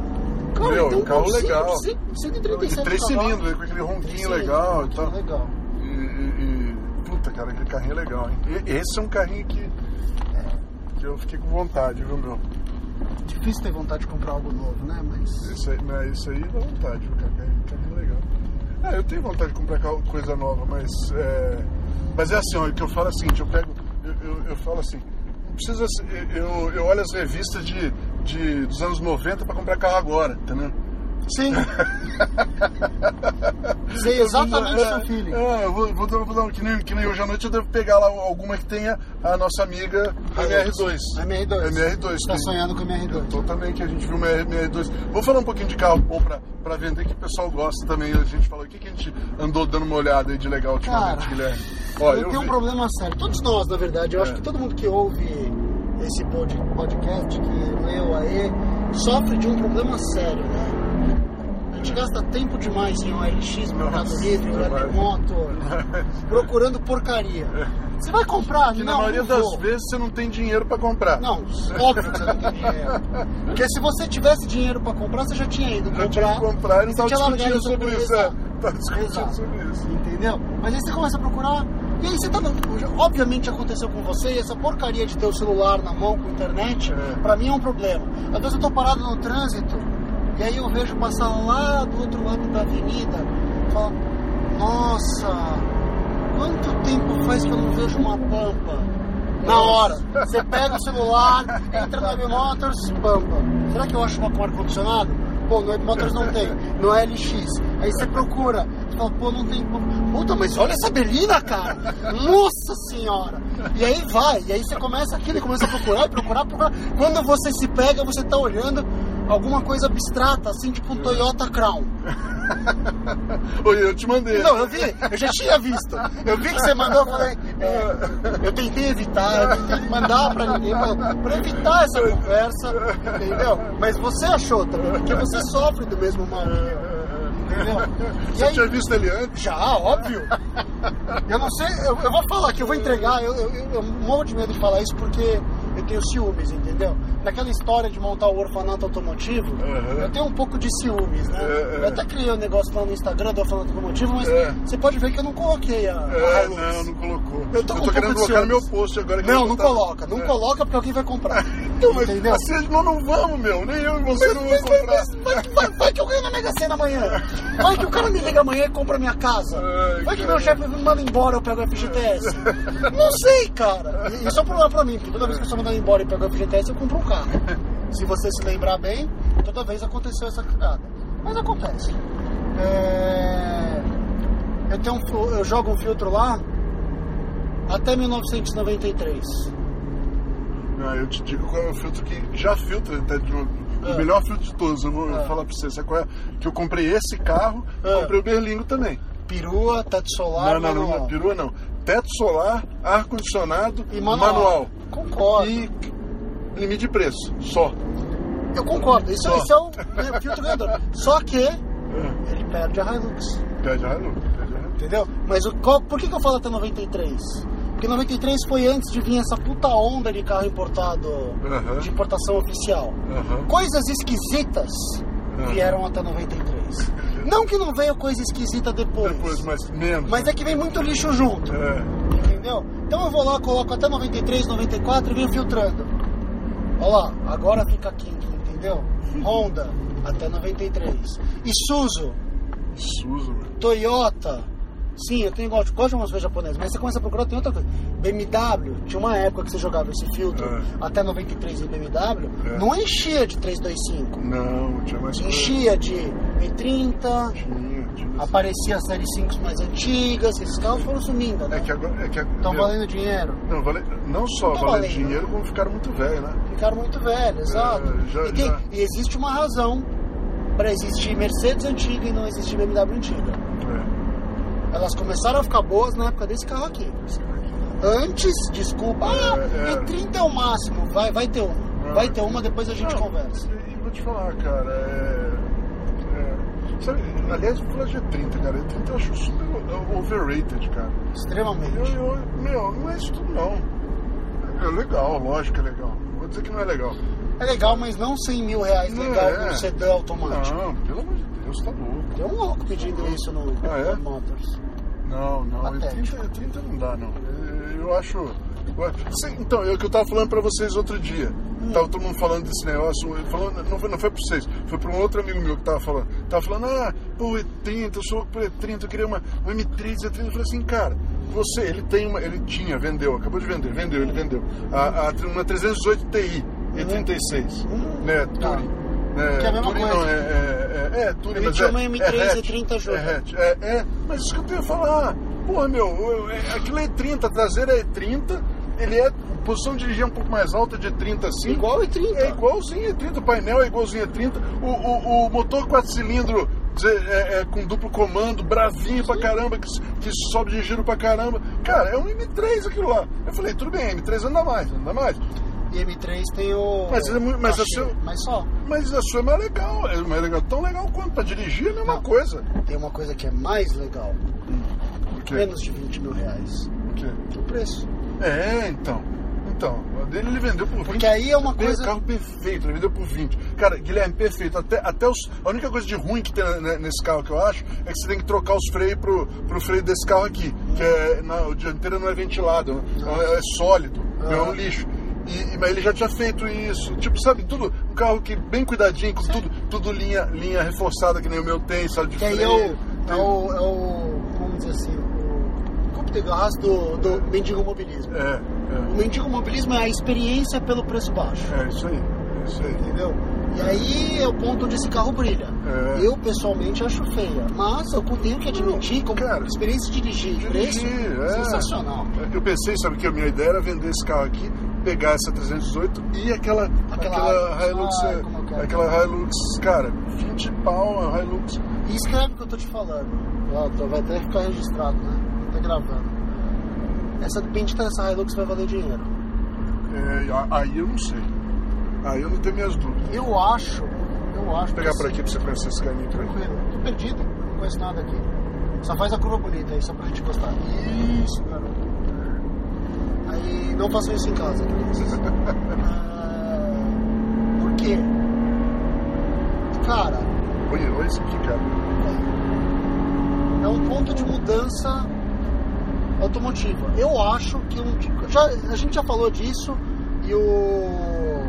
Cara, Meu, tem um carro 1.5 legal. de 100 137 de três cilindros, com aquele ronquinho legal e tal. Legal. E, e- e- puta, cara, aquele carrinho é legal, hein? E- esse é um carrinho que, que eu fiquei com vontade, viu, meu? Difícil ter vontade de comprar algo novo, né? Mas. Esse aí, né, esse aí dá vontade, viu, cara? Carrinho, carrinho legal. Ah, eu tenho vontade de comprar coisa nova, mas é, mas é assim, ó, o que eu falo é o seguinte, eu pego, eu, eu, eu falo assim, precisa, eu, eu olho as revistas de, de, dos anos 90 para comprar carro agora, entendeu? Sim. <laughs> Sei exatamente o seu feeling. É, eu vou, vou, dar- vou dar um, que nem, que nem hoje à noite eu devo pegar lá alguma que tenha a nossa amiga MR2. MR2. MR2. Tá sonhando com a MR2. Tô também, que a gente viu uma MR2. Vamos falar um pouquinho de carro bom pra, pra vender, que o pessoal gosta também. A gente falou, o que, que a gente andou dando uma olhada aí de legal ultimamente, Cara, Guilherme? Ó, eu tenho um vi- problema sério. Todos nós, na verdade. Eu É. acho que todo mundo que ouve esse pod- podcast, que leu aí, sofre de um problema sério, né? Gente gasta tempo demais em OLX, Mercado Livre. Webmotor, procurando porcaria. Você vai comprar? Que não, na maioria não das vezes você não tem dinheiro pra comprar. Não, óbvio que você não tem dinheiro. <laughs> Porque se você tivesse dinheiro pra comprar, você já tinha ido Já comprar. tinha que comprar e não você tava tinha largado discutindo sobre isso. Tava discutindo Exato. sobre isso. Entendeu? Mas aí você começa a procurar. E aí você tá. já- Obviamente aconteceu com você e essa porcaria de ter o celular na mão com internet, É. pra mim é um problema. Às vezes eu tô parado no trânsito e aí eu vejo passar lá do outro lado da avenida falo, nossa, quanto tempo faz que eu não vejo uma pampa? Na hora. Você pega o celular, entra Web Motors, pampa. Será que eu acho uma com ar-condicionado? Pô, no Web Motors não tem. No LX. Aí você procura. Você fala, pô, não tem pampa. Puta, mas olha essa belina, cara. Nossa senhora. E aí vai. E aí você começa aquilo e começa a procurar, procurar, procurar. Quando você se pega, você tá olhando alguma coisa abstrata, assim, tipo um Toyota Crown. <laughs> Oi, eu te mandei. Não, eu vi, eu já tinha visto. Eu vi que você mandou, eu falei. é, eu tentei evitar, eu tentei mandar pra ninguém, pra, pra evitar essa conversa, entendeu? Mas você achou também, porque você sofre do mesmo mal. Entendeu? E Você aí, tinha visto ele antes? já, óbvio. Eu não sei, eu, eu vou falar que eu vou entregar, eu, eu, eu morro de medo de falar isso porque eu tenho ciúmes, entendeu? Naquela história de montar o orfanato automotivo, Uhum. eu tenho um pouco de ciúmes, né? É. Eu até criei um negócio lá no Instagram do orfanato automotivo, mas É. você pode ver que eu não coloquei a, a É, Hilux. não, não colocou. Eu tô com um querendo colocar no meu ciúmes. post agora. que Não, eu não botar- coloca, não É. coloca porque alguém vai comprar. <laughs> Então, mas Entendeu? assim, nós não vamos, meu. Nem eu e você não vamos comprar. Vai, vai- vai que eu ganho na Mega Sena amanhã. Vai que o cara me liga amanhã e compra a minha casa. Ai, Vai que cara. meu chefe me manda embora eu pego o FGTS. Não sei, cara. Isso é um problema pra mim, porque toda vez que eu sou mandado embora e pego o FGTS, eu compro um carro. <laughs> Se você se lembrar bem, toda vez aconteceu essa cagada. Mas acontece. É, Eu, tenho um eu jogo um filtro lá até 1993. Não, eu te digo qual é o filtro que já filtra, um- o É. melhor filtro de todos. Eu vou É. falar pra você, sabe qual é? Que eu comprei esse carro, É. comprei o Berlingo também. Perua, teto solar, não, não, não, manual. não, perua não. Teto solar, ar-condicionado, E manual. Concordo. E limite de preço, só. Eu concordo, isso, Só. isso é o né, filtro ganhador. Só que É. ele perde a Hilux, Pede a Hilux, pede a Hilux. entendeu? Mas o, qual, por que, que eu falo até 93? Porque 93 foi antes de vir essa puta onda de carro importado, de importação oficial. Coisas esquisitas vieram até 93. Não que não veio coisa esquisita depois, Depois, mas menos. mas é que vem muito lixo junto. É. Entendeu? Então eu vou lá, coloco até 93, 94 e venho filtrando. Olha lá, agora fica quente, entendeu? Honda, até 93. Isuzu, Suzo, meu. Toyota. Sim, eu tenho gosto, gosto de umas coisas japonesas, mas você começa a procurar, tem outra coisa. BMW, tinha uma época que você jogava esse filtro É. até 93 em BMW, É. não enchia de 325. Não, tinha mais coisa. Enchia de E30, Tinha, tinha. aparecia as série 5 mais antigas, esses carros foram sumindo, É né? que agora. É que, Estão meu, valendo dinheiro. Não, vale, não só Não valendo valendo. dinheiro, como ficaram muito velhos, né? Ficaram muito velhos, exato. É, já- e, tem- já. e existe uma razão para existir Mercedes antiga e não existir BMW antiga. É. Elas começaram a ficar boas na época desse carro aqui. Antes, desculpa, ah, É, é. E30 é o máximo, vai, vai ter uma. É. Vai ter uma, depois a gente Não, conversa. E, vou te falar, cara, é. é sabe, aliás, vou falar de E30, cara. E30 eu acho super overrated, cara. Extremamente. Eu, eu, meu, não é isso tudo, não. É legal, lógico que é legal. Vou dizer que não é legal. É legal, mas não 100 mil reais Não legal é. num sedã automático. Não, pelo amor de Deus, tá louco. Tem um louco pedindo isso no Ah, é? Ford Motors. Não, não, Patético. E30, E30 não dá, não. É, Eu acho. então, é o que eu tava falando pra vocês outro dia. Hum. Tava todo mundo falando desse negócio, falando, não, foi, não foi pra vocês, foi pra um outro amigo meu que tava falando. Tava falando, ah, pô, E30, eu sou por E30, eu queria uma, uma M3, E30. Eu falei assim, cara, você, ele tem uma, ele tinha, vendeu, acabou de vender, vendeu, ele vendeu. A, a, uma 318 Ti, E36, Hum, né, tá. Né, Que é a mesma Touring coisa. não, é, é, é, é Touring, Ele mas tinha é, uma M3 é hatch, E30 junto. É, hatch, é, é, mas isso que eu tenho a falar. Porra, meu, eu- é- aquilo é E30, a traseira é E30, ele é. A posição de dirigir é um pouco mais alta de 30 assim. Igual E30. É igualzinho E30, o painel é igualzinho E30, o, o, o motor 4 cilindros é, é, com duplo comando, bravinho pra caramba, que, que sobe de giro pra caramba. Cara, é um M3 aquilo lá. Eu falei, tudo bem, M3 anda mais, anda mais. E M3 tem o. Mas é muito- mas a seu- mas só. Mas a sua é mais legal, é mais legal, tão legal quanto pra dirigir é a mesma Não. coisa. Tem uma coisa que é mais legal. Por quê? Menos de 20 mil reais. Por quê? O preço. É, então. Então, a dele ele vendeu por 20. Porque aí é uma coisa. carro perfeito, ele vendeu por 20. Cara, Guilherme, perfeito. Até, até os, a única coisa de ruim que tem né, nesse carro que eu acho é que você tem que trocar os freios pro, pro freio desse carro aqui. Que é, na, o dianteiro não é ventilado, é, é sólido, é um Ah. lixo. E, mas ele já tinha feito isso. Tipo, sabe, tudo, um carro que bem cuidadinho, com tudo, tudo linha, linha reforçada, que nem o meu tem, sabe, de Que aí é freio. o, é o. É o. Vamos dizer assim. O. Como teve o rastro do, do mendigo mobilismo. É, O mendigo mobilismo é a experiência pelo preço baixo. é, é isso aí. É isso aí. Entendeu? E aí é o ponto onde esse carro brilha. É. Eu pessoalmente acho feia. Mas eu tenho que admitir, como Cara, experiência de dirigir, e preço, Dirigir, é. sensacional. Eu pensei, sabe que a minha ideia era vender esse carro aqui, pegar essa 318 e aquela, Aquela aquela, Hilux. Hilux, Ah, é, aquela Hilux, cara, 20 pau a Hilux. E escreve o que eu tô te falando. Ó, vai até ficar registrado, né? Tá gravando. Essa bendita dessa Hilux vai valer dinheiro. É, aí eu não sei. Aí eu não tenho minhas dúvidas. Eu acho, eu acho. Vou pegar por sim. aqui pra você conhecer esse caminho. Tranquilo. Tô perdido, não conheço nada aqui. Só faz a curva bonita aí, só pra gente gostar. Isso, garoto. Aí não façam isso em casa. Ah, Por quê? Cara, Olha, olha isso aqui, cara. é um ponto de mudança automotiva. Eu acho que um, já, a gente já falou disso e o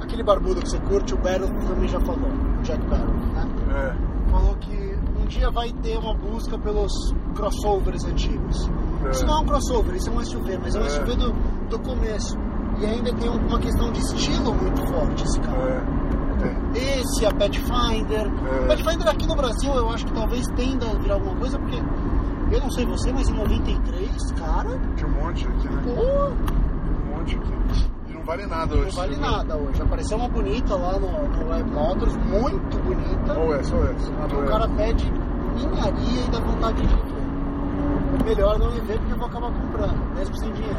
aquele barbudo que você curte, o Barrett também já falou, o Jack Barrett, né? É. Falou que um dia vai ter uma busca pelos crossovers antigos. É. Isso não é um crossover, isso é um SUV, mas é um É. SUV do, do começo. E ainda tem um- uma questão de estilo muito forte esse carro. É. Esse, a Pathfinder. É. Pathfinder aqui no Brasil eu acho que talvez tenda a virar alguma coisa, porque eu não sei você, mas em 93, cara, Tinha um monte aqui, né? pô, Um monte aqui. E não vale nada não hoje. vale você vê. nada hoje. Apareceu uma bonita lá no, no Web Motors, muito bonita. Ou essa, ou essa. O cara pede ninharia e dá vontade de. Melhor não ir ver porque eu vou acabar comprando, mesmo sem dinheiro.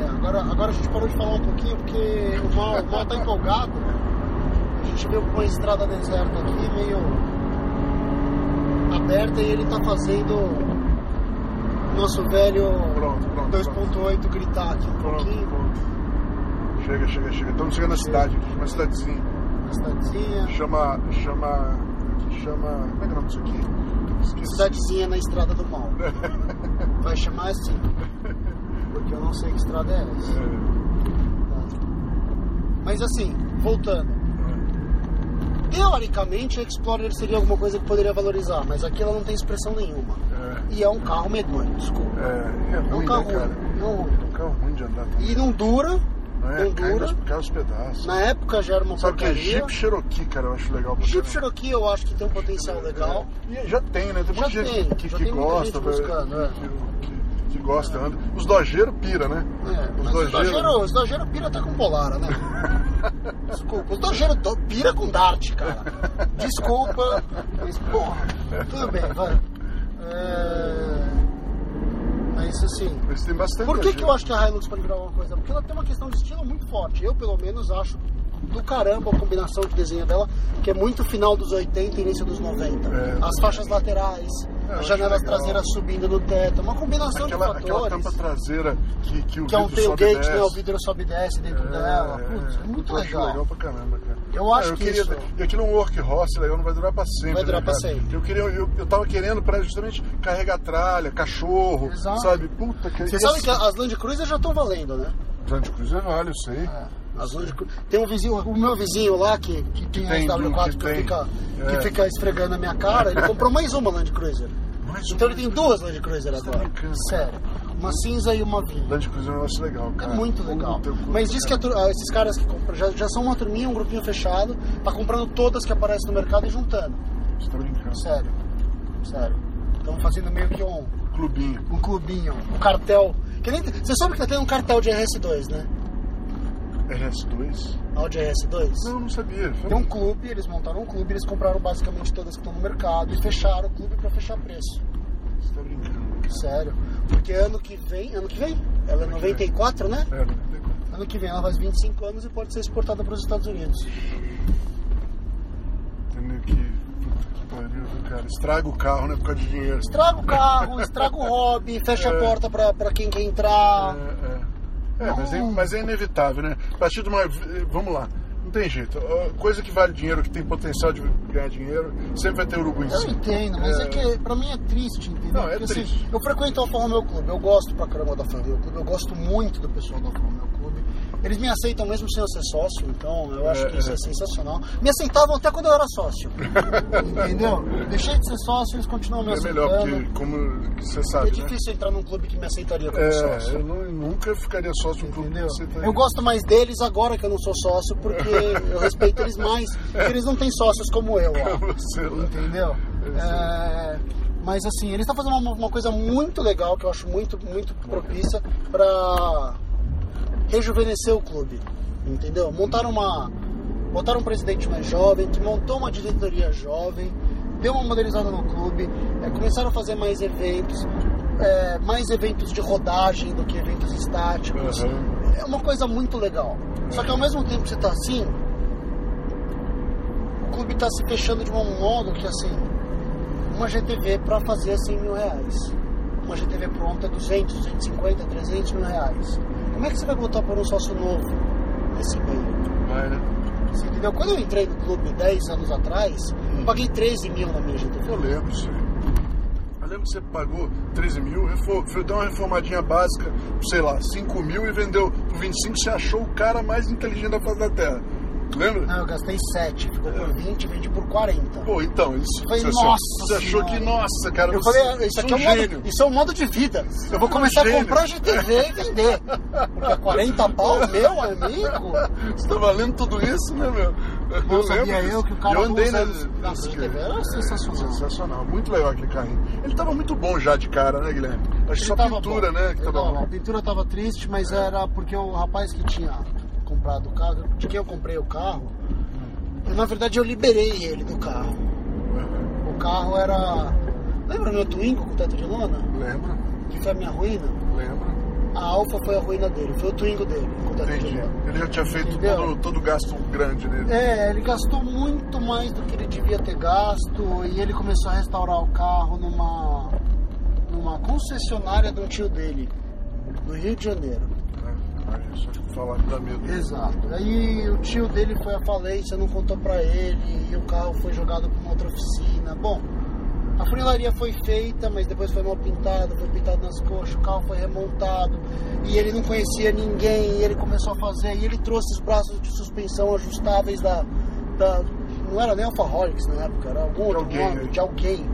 É, agora, agora a gente parou de falar um pouquinho porque o mal, o mal tá empolgado. A gente veio com uma estrada deserta aqui, meio aberta, e ele tá fazendo o nosso velho Pronto, pronto, 2.8 gritar aqui um Pronto, pouquinho. pronto. Chega, chega, chega. Estamos chegando na cidade, uma cidadezinha. Na cidadezinha. Chama. Chama. Chama. Como é que é o nome disso aqui? Cidadezinha na estrada do mal. <laughs> Vai chamar assim. Porque eu não sei que estrada é essa. É, Mas assim, voltando. Teoricamente a Explorer seria alguma coisa que poderia valorizar, mas aqui ela não tem expressão nenhuma. é, E é um carro medonho, desculpa. é, é É um ruim, carro né, ruim. Não. É um carro ruim de andar. também. E não dura, é? Cai, aos pedaços. Na época já era uma Sabe o que é porcaria. Jeep Cherokee, cara? Eu acho legal. Jeep caramba. Cherokee eu acho que tem um potencial legal. E já tem, né? Tem Já muita gente tem, que, que muita gosta, gente velho, buscando, é. que, que- que gosta, anda. Os dojeiros pira, né? É, Os dojeiros os dojeiros pira tá com polara, né? <laughs> Desculpa, os dojeiros do- pira com dart, cara. Desculpa, mas porra, tudo bem, vai. É... Mas assim, Mas tem bastante por que, gente. que eu acho que a Hilux pode virar alguma coisa? Porque ela tem uma questão de estilo muito forte. Eu, pelo menos, acho do caramba a combinação de desenho dela, que é muito final dos 80 e início dos 90. É. As faixas laterais, as janelas traseiras subindo no teto, uma combinação Aquela, de aquela fatores. tampa traseira que, que o que é um tailgate, né? O vidro sobe e desce dentro dela. Putz, é muito legal. legal pra caramba, cara. Eu acho eu que queria, isso- E aquilo é um workhorse legal, não vai durar pra sempre. Vai durar né, pra cara? sempre. Eu, queria, eu, eu tava querendo pra justamente carregar tralha, cachorro, Exato. sabe? Puta que Você sabe que as Land Cruiser já estão valendo, né? Land Cruiser vale, eu sei. As Tem um vizinho, o meu vizinho lá que, que tem tem, a SW4 que que, fica, É. que fica esfregando a minha cara, ele comprou mais uma Land Cruiser. Mais Então uma ele tem duas Land Cruiser agora. brincando. Sério. Uma cinza e uma vinho. Land Cruiser é um negócio legal, É cara. muito legal. Mas diz que a ah, esses caras que compram já, já são uma turminha, um grupinho fechado, tá comprando todas que aparecem no mercado e juntando. Você tá brincando. Sério. Sério. Estão fazendo meio que um, Clubinho. um clubinho, um cartel. Que nem, você sabe que tem um cartel de RS2, né? RS2? Audi RS2? Não, não sabia. Tem um clube, eles montaram um clube, eles compraram basicamente todas que estão no mercado e fecharam o clube pra fechar preço. Você tá brincando. Sério. Porque ano que vem, ano que vem? Ela é 94, né? É, 94. Ano que vem ela faz 25 anos e pode ser exportada para os Estados Unidos. Entendeu que. Pariu, cara. Estraga o carro, né? Por causa de dinheiro. Estraga o carro, estraga o hobby, fecha a É. porta pra, pra quem quer entrar. É, é. É, mas, é, mas é inevitável, né? A partir de uma. Vamos lá. Não tem jeito. Coisa que vale dinheiro, que tem potencial de ganhar dinheiro, sempre vai ter urubu em Eu cima. entendo, mas é, que pra mim é triste, entendeu? Não, é Porque, triste. Assim, eu frequento o Alfa Romeo Clube, eu gosto pra caramba do Alfa Romeo Clube, eu gosto muito do pessoal do Alfa Romeo Clube. Eles me aceitam mesmo sem eu ser sócio, então eu acho É, que isso é. é sensacional. Me aceitavam até quando eu era sócio, <laughs> entendeu? Deixei de ser sócio, eles continuam me É aceitando. melhor, porque, como você É sabe, né? difícil entrar num clube que me aceitaria como É, sócio. eu não- nunca ficaria sócio de um clube Entendeu? que você tá Eu gosto mais deles agora que eu não sou sócio, porque eu respeito eles mais, porque <laughs> eles não têm sócios como eu, ó. Lá. Entendeu? É, mas assim, eles estão fazendo uma, uma coisa muito legal, que eu acho muito, muito propícia para rejuvenescer o clube. Entendeu? Montaram uma. Botaram um presidente mais jovem, que montou uma diretoria jovem, deu uma modernizada no clube, é, começaram a fazer mais eventos, é, mais eventos de rodagem do que eventos estáticos. Aham. É uma coisa muito legal. Só que ao mesmo tempo que você tá assim, o clube tá se fechando de um modo que assim, uma GTV para fazer 100 mil reais. Uma GTV pronta é 200, 250, 300 mil reais. Como é que você vai botar por um sócio novo nesse meio? Vai, né? Você entendeu? Quando eu entrei no clube 10 anos atrás, eu paguei 13 mil na minha GTV. Eu lembro, sim. Eu lembro que você pagou 13 mil, deu uma reformadinha básica, sei lá, 5 mil e vendeu por 25, você achou o cara mais inteligente da face da Terra. Lembra? Não, eu gastei 7, ficou por 20, vendi por 40. Pô, então, isso. Falei, você nossa Você achou que, nossa, cara, Eu falei, isso aqui é um gênio. modo, isso é um modo de vida. Eu vou é um começar a gênio. comprar GTV e vender. Porque a 40 pau, <laughs> meu amigo. Você tá valendo tudo isso, né, meu? Não Eu sabia lembro eu que o cara Eu andei Não, nesse GTV era sensacional. Sensacional, muito legal aquele carrinho. Ele tava muito bom já de cara, né, Guilherme? Acho que só pintura, bom. né? Que tava bom. A pintura tava triste, mas era porque o rapaz que tinha comprado o carro, de quem eu comprei o carro, eu, na verdade eu liberei ele do carro. O carro era. Lembra meu Twingo com teto de lona? Lembra? Que foi a minha ruína? Lembra? A Alfa foi a ruína dele, foi o Twingo dele com teto de Entendi. lona. Ele já tinha feito Entendeu? todo, todo o gasto grande nele. É, ele gastou muito mais do que ele devia ter gasto e ele começou a restaurar o carro numa, numa concessionária de um tio dele, no Rio de Janeiro. Só que falar me dá medo. Exato. Aí o tio dele foi à falência, não contou pra ele e o carro foi jogado pra uma outra oficina. Bom, a funilaria foi feita, mas depois foi mal pintado, foi pintado nas coxas, o carro foi remontado e ele não conhecia ninguém e ele começou a fazer e ele trouxe os braços de suspensão ajustáveis da. da não era nem Alfaholics na época, era algum outro alguém nome, aí. de alguém,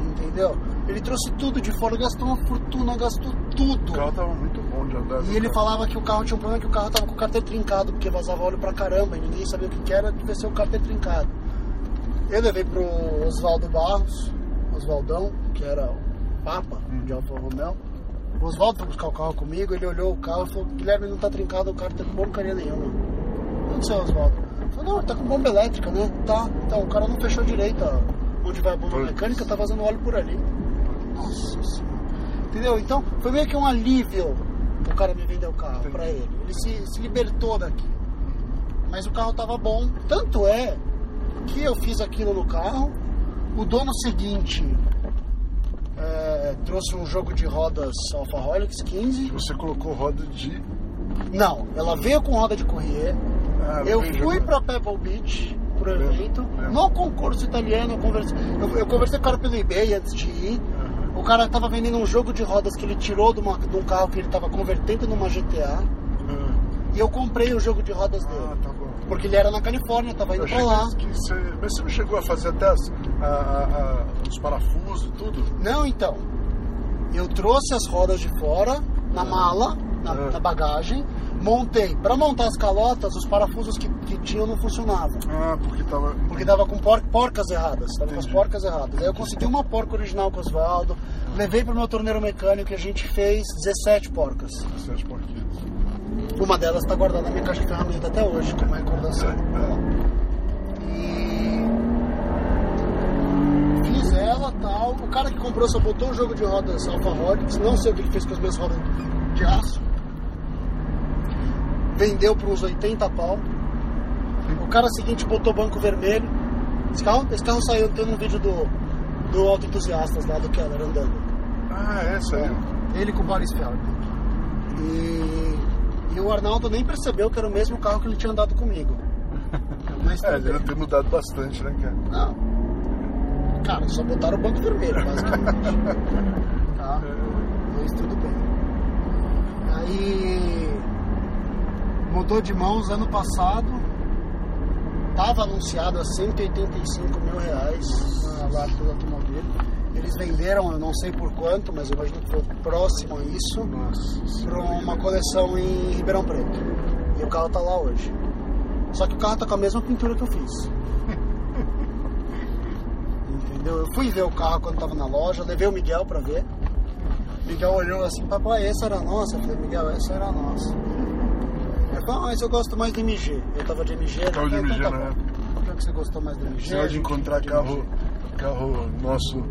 entendeu? Ele trouxe tudo de fora, gastou uma fortuna, gastou tudo. O carro tava muito andar. E ele falava que o carro tinha um problema que o carro tava com o carteiro trincado, porque vazava óleo pra caramba e ninguém sabia o que, que era, devia ser o carteiro trincado. Eu levei pro Oswaldo Barros, Oswaldão, que era o Papa de Alfa Romeo. O Oswaldo foi buscar o carro comigo, ele olhou o carro e falou, Guilherme não tá trincado, o carro tá com porcaria nenhuma. O que aconteceu, Oswaldo? Ele falou, não, tá com bomba elétrica, né? Tá, então o cara não fechou direito ó, onde vai a bomba Pois. mecânica, tá vazando óleo por ali. Nossa senhora. Entendeu? Então foi meio que um alívio o cara me vender o carro pra ele. Ele se, se libertou daqui. Mas o carro tava bom. Tanto é que eu fiz aquilo no carro. O dono seguinte é, trouxe um jogo de rodas Alfaholics 15. Você colocou roda de. Não, ela veio com roda de corrier. Ah, Eu fui pra Pebble Beach pro evento. lembro. No concurso italiano, eu conversei, eu, eu conversei com o cara pelo eBay antes de ir. O cara tava vendendo um jogo de rodas que ele tirou de, uma- de um carro que ele tava convertendo numa GTA. Ah, E eu comprei o jogo de rodas dele. Ah, tá bom. Porque ele era na Califórnia, tava Eu indo pra achei lá. que você... Mas você não chegou a fazer até as, a, a- a- os parafusos e tudo? Não, então. Eu trouxe as rodas de fora, na mala, na, Ah. na bagagem. Montei. Pra montar as calotas, os parafusos que, que tinham não funcionavam. Ah, porque tava. Porque dava com por- porcas erradas, tava com as porcas erradas. Aí eu consegui uma porca original com o Oswaldo, levei pro meu torneiro mecânico e a gente fez 17 porcas. Sete porquinhos. Uma delas tá guardada na minha caixa de ferramenta até hoje, como recordação. E fiz ela tal. O cara que comprou só botou o jogo de rodas Alfa Rodix, não sei o que ele fez com as minhas rodas de aço. Vendeu por uns 80 pau. O cara seguinte botou banco vermelho. Esse carro, esse carro saiu, tem um vídeo do, do Auto Entusiastas lá do Keller andando. Ah, essa aí. Ele com o Boris Feldman. E, e o Arnaldo nem percebeu que era o mesmo carro que ele tinha andado comigo. Mas É, ele bem. deve ter mudado bastante, né, cara? Não. Cara, só botaram o banco vermelho, basicamente. <laughs> tá? Mas tudo bem. Aí mudou de mãos ano passado. Tava anunciado a 185 mil reais na lata do automóvel. Eles venderam, eu não sei por quanto, mas eu imagino que foi próximo a isso, para uma coleção em Ribeirão Preto. E o carro tá lá hoje. Só que o carro tá com a mesma pintura que eu fiz. <laughs> Entendeu? Eu fui ver o carro quando tava na loja, levei o Miguel pra ver. O Miguel olhou assim, papai, essa era a nossa? Eu falei, Miguel, essa era a nossa. Ele falou, ah, mas eu gosto mais do MG. Eu tava de MG, né? Carro de Eu falei, MG então na bom. época. Por que que você gostou mais do MG? Esse negócio de encontrar De carro, MG. carro nosso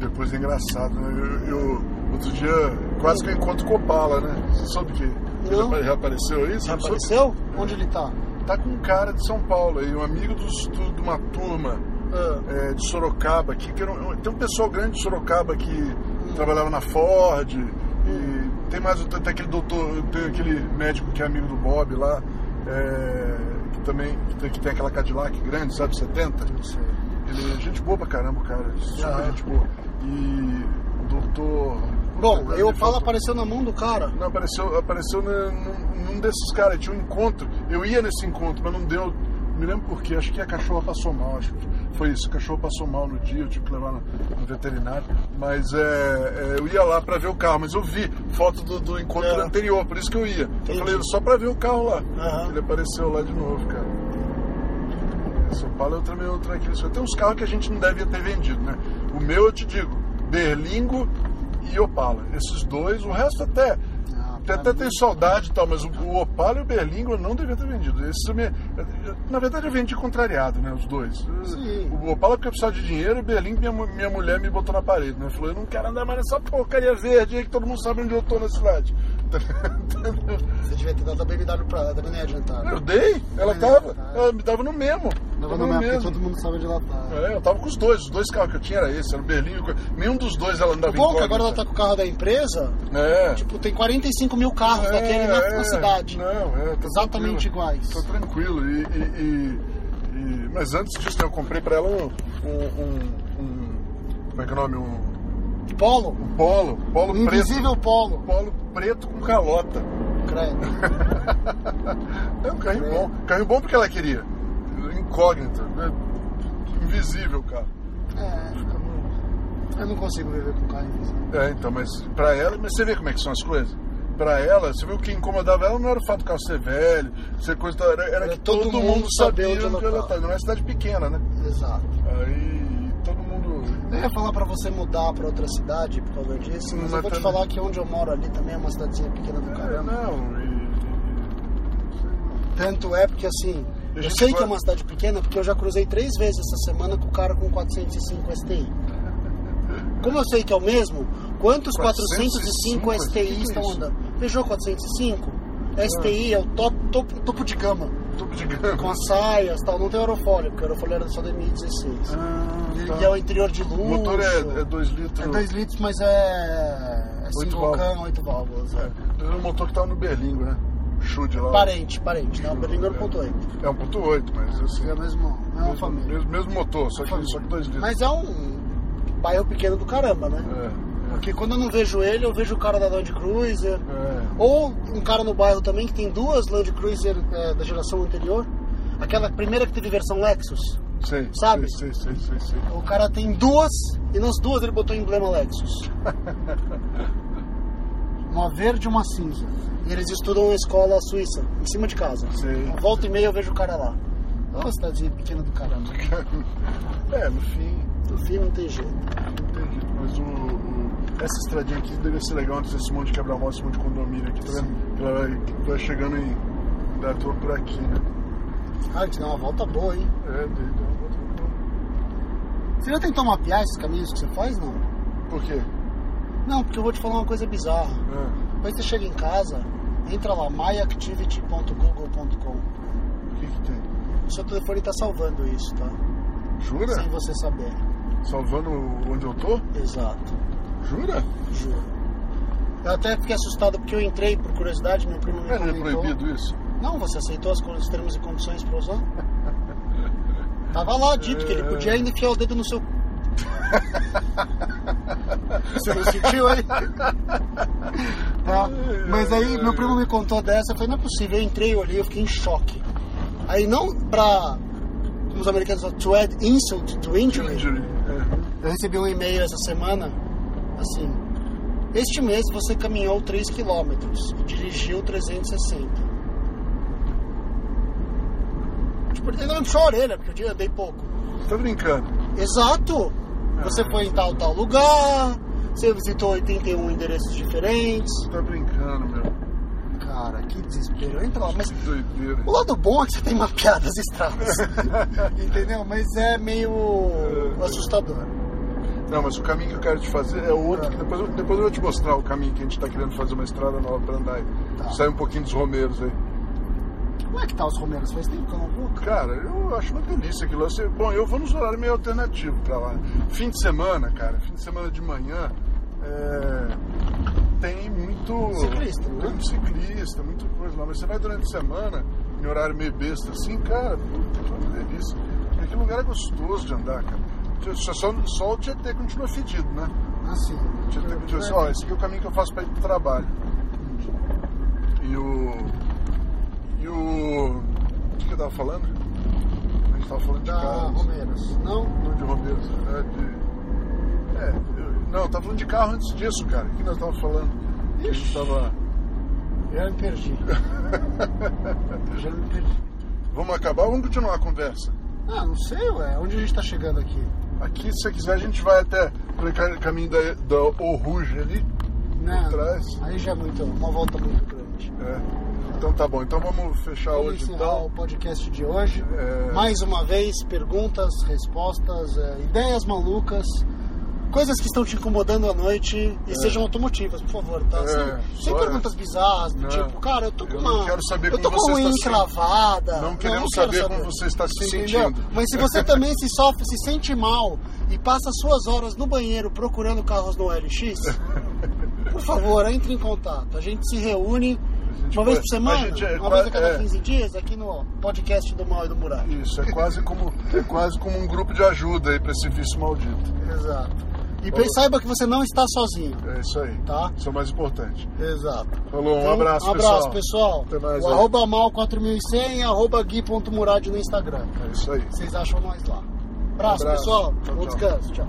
depois é engraçado, né? Eu, eu- outro dia quase que eu encontro com Opala, né? Você soube que Não. já, já apareceu aí? Você Já não soube? apareceu? Onde ele tá? Tá com um cara de São Paulo aí, um amigo dos- do- de uma turma Ah, é, de Sorocaba aqui, que era um- tem um pessoal grande de Sorocaba que trabalhava na Ford, e tem mais tem aquele doutor, tem aquele médico que é amigo do Bob lá, é, que também que tem, que tem aquela Cadillac grande, sabe, 70. não sei. Ele é gente boa pra caramba, cara. Super Ah. gente boa. E do, tô. Bom, eu falo apareceu na mão do cara. Não, apareceu, apareceu na- num, num desses caras, tinha um encontro. Eu ia nesse encontro, mas não deu. Me lembro por quê, acho que a cachorra passou mal, acho que foi isso. A cachorra passou mal no dia, eu tive que levar no, no veterinário. Mas é, é, eu ia lá pra ver o carro, mas eu vi foto do, do encontro É. anterior, por isso que eu ia. Entendi. Eu falei, só pra ver o carro lá. Aham. Ele apareceu lá de novo, cara. São Paulo é outra aqui. Só tem uns carros que a gente não devia ter vendido, né? O meu, eu te digo, Berlingo e Opala. Esses dois, o resto até. Até, até tem saudade e tal, mas o, o Opala e o Berlingo não devia ter vendido. Esses eu me- eu- na verdade eu vendi contrariado, né? Os dois. Sim. O Opala porque eu precisava de dinheiro e o Berlingo minha, minha mulher me botou na parede, né? Falou, eu não quero andar mais nessa porcaria verde aí que todo mundo sabe onde eu tô na cidade. Você devia ter dado a BMW pra ela, também nem ia adiantar. Eu dei, ela É, tava, ela me dava no mesmo. Não, não, no não, porque mesmo. todo mundo sabe onde ela tá. É, eu tava com os dois, os dois carros que eu tinha era esse, era o Berlingo. Nenhum dos dois ela andava O bom é que incógnita. agora ela tá com o carro da empresa, É. tipo, tem 45 mil carros É, daquele na, é, na cidade. Não, é, Exatamente iguais. Tô tranquilo. E, e- e- e- mas antes disso, né, eu comprei pra ela um, um, um- um- Como é que é o nome? Um, Polo, polo. Polo um preto. invisível polo. Polo preto com calota. Credo. <laughs> É um carrinho bom. Carrinho bom porque ela queria. Incógnita. né? Invisível, cara. É, eu não, eu não consigo viver com carro invisível. É, então, mas pra ela, mas você vê como é que são as coisas? Pra ela, você viu que incomodava ela não era o fato do carro ser velho, ser coisa, era, era Era que todo, todo mundo sabia onde ela ela tá. Não é cidade pequena, né? Exato. Aí. Eu ia falar pra você mudar pra outra cidade por causa disso, mas Mas eu vou te também- falar que onde eu moro ali também é uma cidadezinha pequena do É, caramba. não, e. Tanto é porque assim, eu gente sei que vai- é uma cidade pequena porque eu já cruzei três vezes essa semana com o cara com 405 STI. <laughs> Como eu sei que é o mesmo, quantos 405, 405 STI é estão andando? Peugeot 405? STI é o top, topo, topo de gama, Tubo de gama. com as saias e tal. Não tem aerofólio, porque o aerofólio era só 2016. Ah, E- tá. E é o interior de luxo. O motor é 2 litros. É 2 litros, mas é, é Oito single válvulas. cam, 8 válvulas. É. É, é o motor que tava no Berlingo, né? Chude lá. Parente, parente, né? O Berlingo 1.8. É 1.8, mas assim. É a mesma, mesma mesmo, família. mesmo, mesmo motor, só que, Família. só que 2 litros. Mas é um bairro pequeno do caramba, né? É, Porque quando eu não vejo ele, eu vejo o cara da Land Cruiser. é. Ou um cara no bairro também que tem duas Land Cruiser é, da geração anterior. Aquela primeira que teve versão Lexus. Sei, Sabe? Sei, sei, sei, sei, sei. O cara tem duas e nas duas ele botou emblema Lexus. <laughs> Uma verde e uma cinza. E eles estudam na escola suíça, em cima de casa. Volta e meia eu vejo o cara lá. É uma cidadezinha pequena do caramba. <laughs> É, no fim, No fim não tem jeito. não tem jeito. Mas o- essa estradinha aqui deve ser legal antes desse monte de quebra-mola, esse monte de condomínio aqui, tá vendo? Ela vai, vai chegando em. Da toa por aqui, né? Ah, te dá uma volta boa, hein? É, deu uma volta boa. Você já tentou mapear esses caminhos que você faz, não? Por quê? Não, porque eu vou te falar uma coisa bizarra. É, Depois você chega em casa, entra lá, myactivity.google.com. o que que tem? O seu telefone tá salvando isso, tá? Jura? Sem você saber. Salvando onde eu tô? Exato, Jura? juro. Eu até fiquei assustado porque eu entrei por curiosidade, meu primo me É, não é comentou. proibido isso? Não, você aceitou as os termos e condições pra <laughs> usar? Tava lá dito que ele podia ainda enfiar o dedo no seu. <laughs> Você não sentiu aí? Tá. Mas aí meu primo me contou dessa, eu falei, não é possível, eu entrei, eu olhei, eu fiquei em choque. Aí não pra, como os americanos falam, to add insult to injury, Injury. É. eu recebi um e-mail essa semana, assim, este mês você caminhou 3 km e dirigiu 360. Tipo, ele não puxou a orelha, porque eu andei pouco. Tá brincando? Exato! Você foi em tal, tal lugar, você visitou 81 endereços diferentes. Tá brincando, meu. Cara, que desespero. Entra lá, mas doideira. o lado bom é que você tem mapeado as estradas. <laughs> Entendeu? Mas é meio assustador. Não, mas o caminho que eu quero te fazer é outro. que depois, eu- depois eu vou te mostrar o caminho que a gente tá querendo fazer uma estrada nova pra andar aí. Tá. Sai um pouquinho dos romeiros aí. Como é que tá os Romeiros? Faz tempo que eu não vou? Cara, eu acho uma delícia aquilo. lá. Você- Bom, eu vou nos horários meio alternativos pra lá. Fim de semana, cara, fim de semana de manhã, é, tem muito. Ciclista, né? Tem muito ciclista, muita coisa lá. Mas você vai durante a semana, em horário meio besta assim, cara, puta, que uma delícia. E aquele lugar é gostoso de andar, cara. Só, só, o Tietê continua fedido, né? Assim. Tinha tempo de assim, ó, esse aqui é o caminho que eu faço pra ir pro trabalho. E o. E o. O que que eu tava falando? A gente tava falando de Da carros. Romeiros. Não? Não de Romeiros, é de. É, eu... não, eu tava falando de carro antes disso, cara. O que nós tava falando? Que a gente tava. Já me perdi. <laughs> Já me perdi. Vamos acabar ou vamos continuar a conversa? Ah, não sei, ué. Onde a gente tá chegando aqui? Aqui, se você quiser, a gente vai até pelo ca- caminho da, da O Rouge ali. Não, trás. aí já é muito, uma volta muito grande. É. Então tá bom. Então vamos fechar Vamos hoje então. o podcast de hoje. É. Mais uma vez, perguntas, respostas, é, ideias malucas, coisas que estão te incomodando à noite e sejam automotivas, por favor, tá? É, sem, perguntas bizarras, do Não. tipo, cara, eu tô com Eu uma. não quero saber eu tô com unha se- encravada. Não queremos quero saber como você está se sentindo. Mas se você também se sofre, se sente mal e passa suas horas no banheiro procurando carros no LX, <laughs> por favor, entre em contato. A gente se reúne uma vez por semana, gente é uma vez a cada é. 15 dias, aqui no podcast do Mal e do Murado. Isso, é quase como, é quase como um grupo de ajuda aí pra esse vício maldito. Exato. E pe- saiba que você não está sozinho, É isso aí. tá? Isso é o mais importante. Exato. Falou, um Então, abraço, um pessoal. abraço, pessoal. Até mais o aí. arroba mal4100 arroba gui.murad no Instagram. É isso aí. Vocês acham nós lá. Abraço, Abraço. pessoal. Tchau, Bom tchau. descanso. Tchau.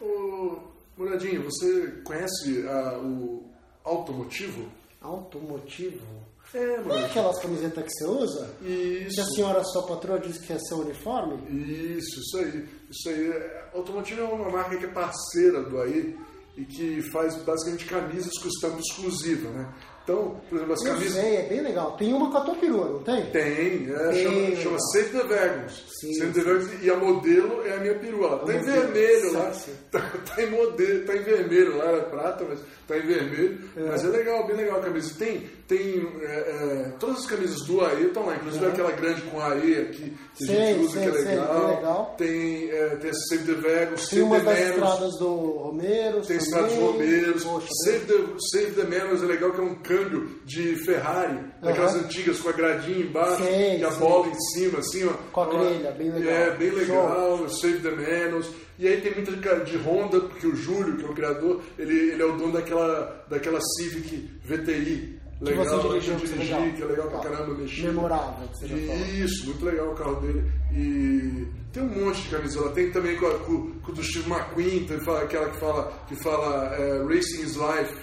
Ô, Muradinho, você conhece ah, o automotivo? Automotivo? É, Não é aquelas camisetas que você usa? Isso. Que a senhora, sua patroa, disse que é seu uniforme? Isso, isso aí. Isso aí. É- Automotivo é uma marca que é parceira do AI e que faz basicamente camisas com estampa exclusiva, né? Então, por exemplo, as Eu camisas. sei, é bem legal. Tem uma com a tua perua, não tem? Tem, é, chama, chama Save the Wagons. Sim, Save the e a modelo é a minha perua. Tá em vermelho lá. <laughs> Tá, tá em modelo, tá em vermelho lá, ela é prata, mas tá em vermelho. Mas é legal, bem legal a camisa. Tem, tem é, é, todas as camisas do AE estão lá, inclusive aquela grande com AE aqui, que a gente usa, sei, que é legal. legal. Tem, é, tem Save the Tem Save the das Manos. estradas do Romeiros. Tem estradas romeiros. Poxa, Save the, Save the Manos é legal, que é um câmbio de Ferrari, daquelas Aham. antigas com a gradinha embaixo Sei, e a bola em cima, assim, ó. Com a Então, grelha, bem legal. É, bem Show. legal, Save the Manos. E aí tem muita de, de Honda, porque o Júlio, que é o criador, ele, ele é o dono daquela, daquela Civic VTI. Que Legal, você dirigiu, que que dirigi, legal. que é legal pra Tá. caramba, mexer. Memorável, que você falou. Isso, muito legal o carro dele. E tem um monte de camisola. Tem também com, com, com o do Steve McQueen, tem aquela que fala, que fala é, Racing is Life,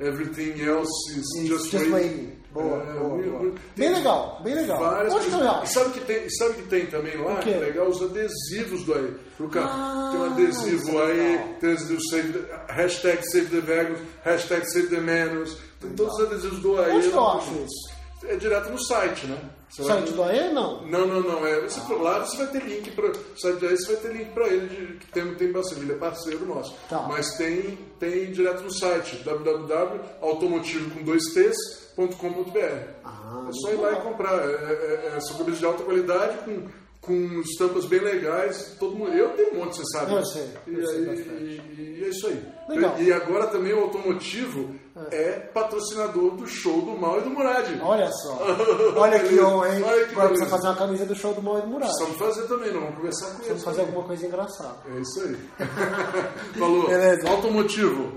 Everything Else is Isso, Just, Just Waiting. Boa, É, boa, boa. Bem legal, bem legal. Várias Onde que? E sabe que tem, sabe que tem também lá? Que é legal os adesivos do aí. O cara Ah, tem um adesivo é aí, legal. tem adesivo save the, hashtag Save the Vegans, hashtag Save the Manos. Tem todos os adesivos do aí. Onde que eu acho isso? É direto no site, né? Você vai- Site do AE, não? não, não, não. É, você for lá, você vai ter link para o site daí, você vai ter link para ele, de, que tem, tem bastante, ele é parceiro nosso. Tá. Mas tem, tem direto no site, www.automotivo com dois t's.com.br. Ah, é só ir lá e comprar. É, é, é, são de alta qualidade, com, com estampas bem legais. Todo mundo, eu tenho um monte, você sabe. Eu sei, E, eu sei e- e é isso aí. Legal. E agora também o Automotivo é, patrocinador do show do Mal e do Murad. Olha só. <laughs> Olha que honra, hein? Olha que Agora precisa fazer uma camisa do show do Mal e do Murado. Precisamos fazer também, não. Vamos conversar com Vamos eles. fazer alguma coisa engraçada. É isso aí. <laughs> Falou. Beleza. Automotivo.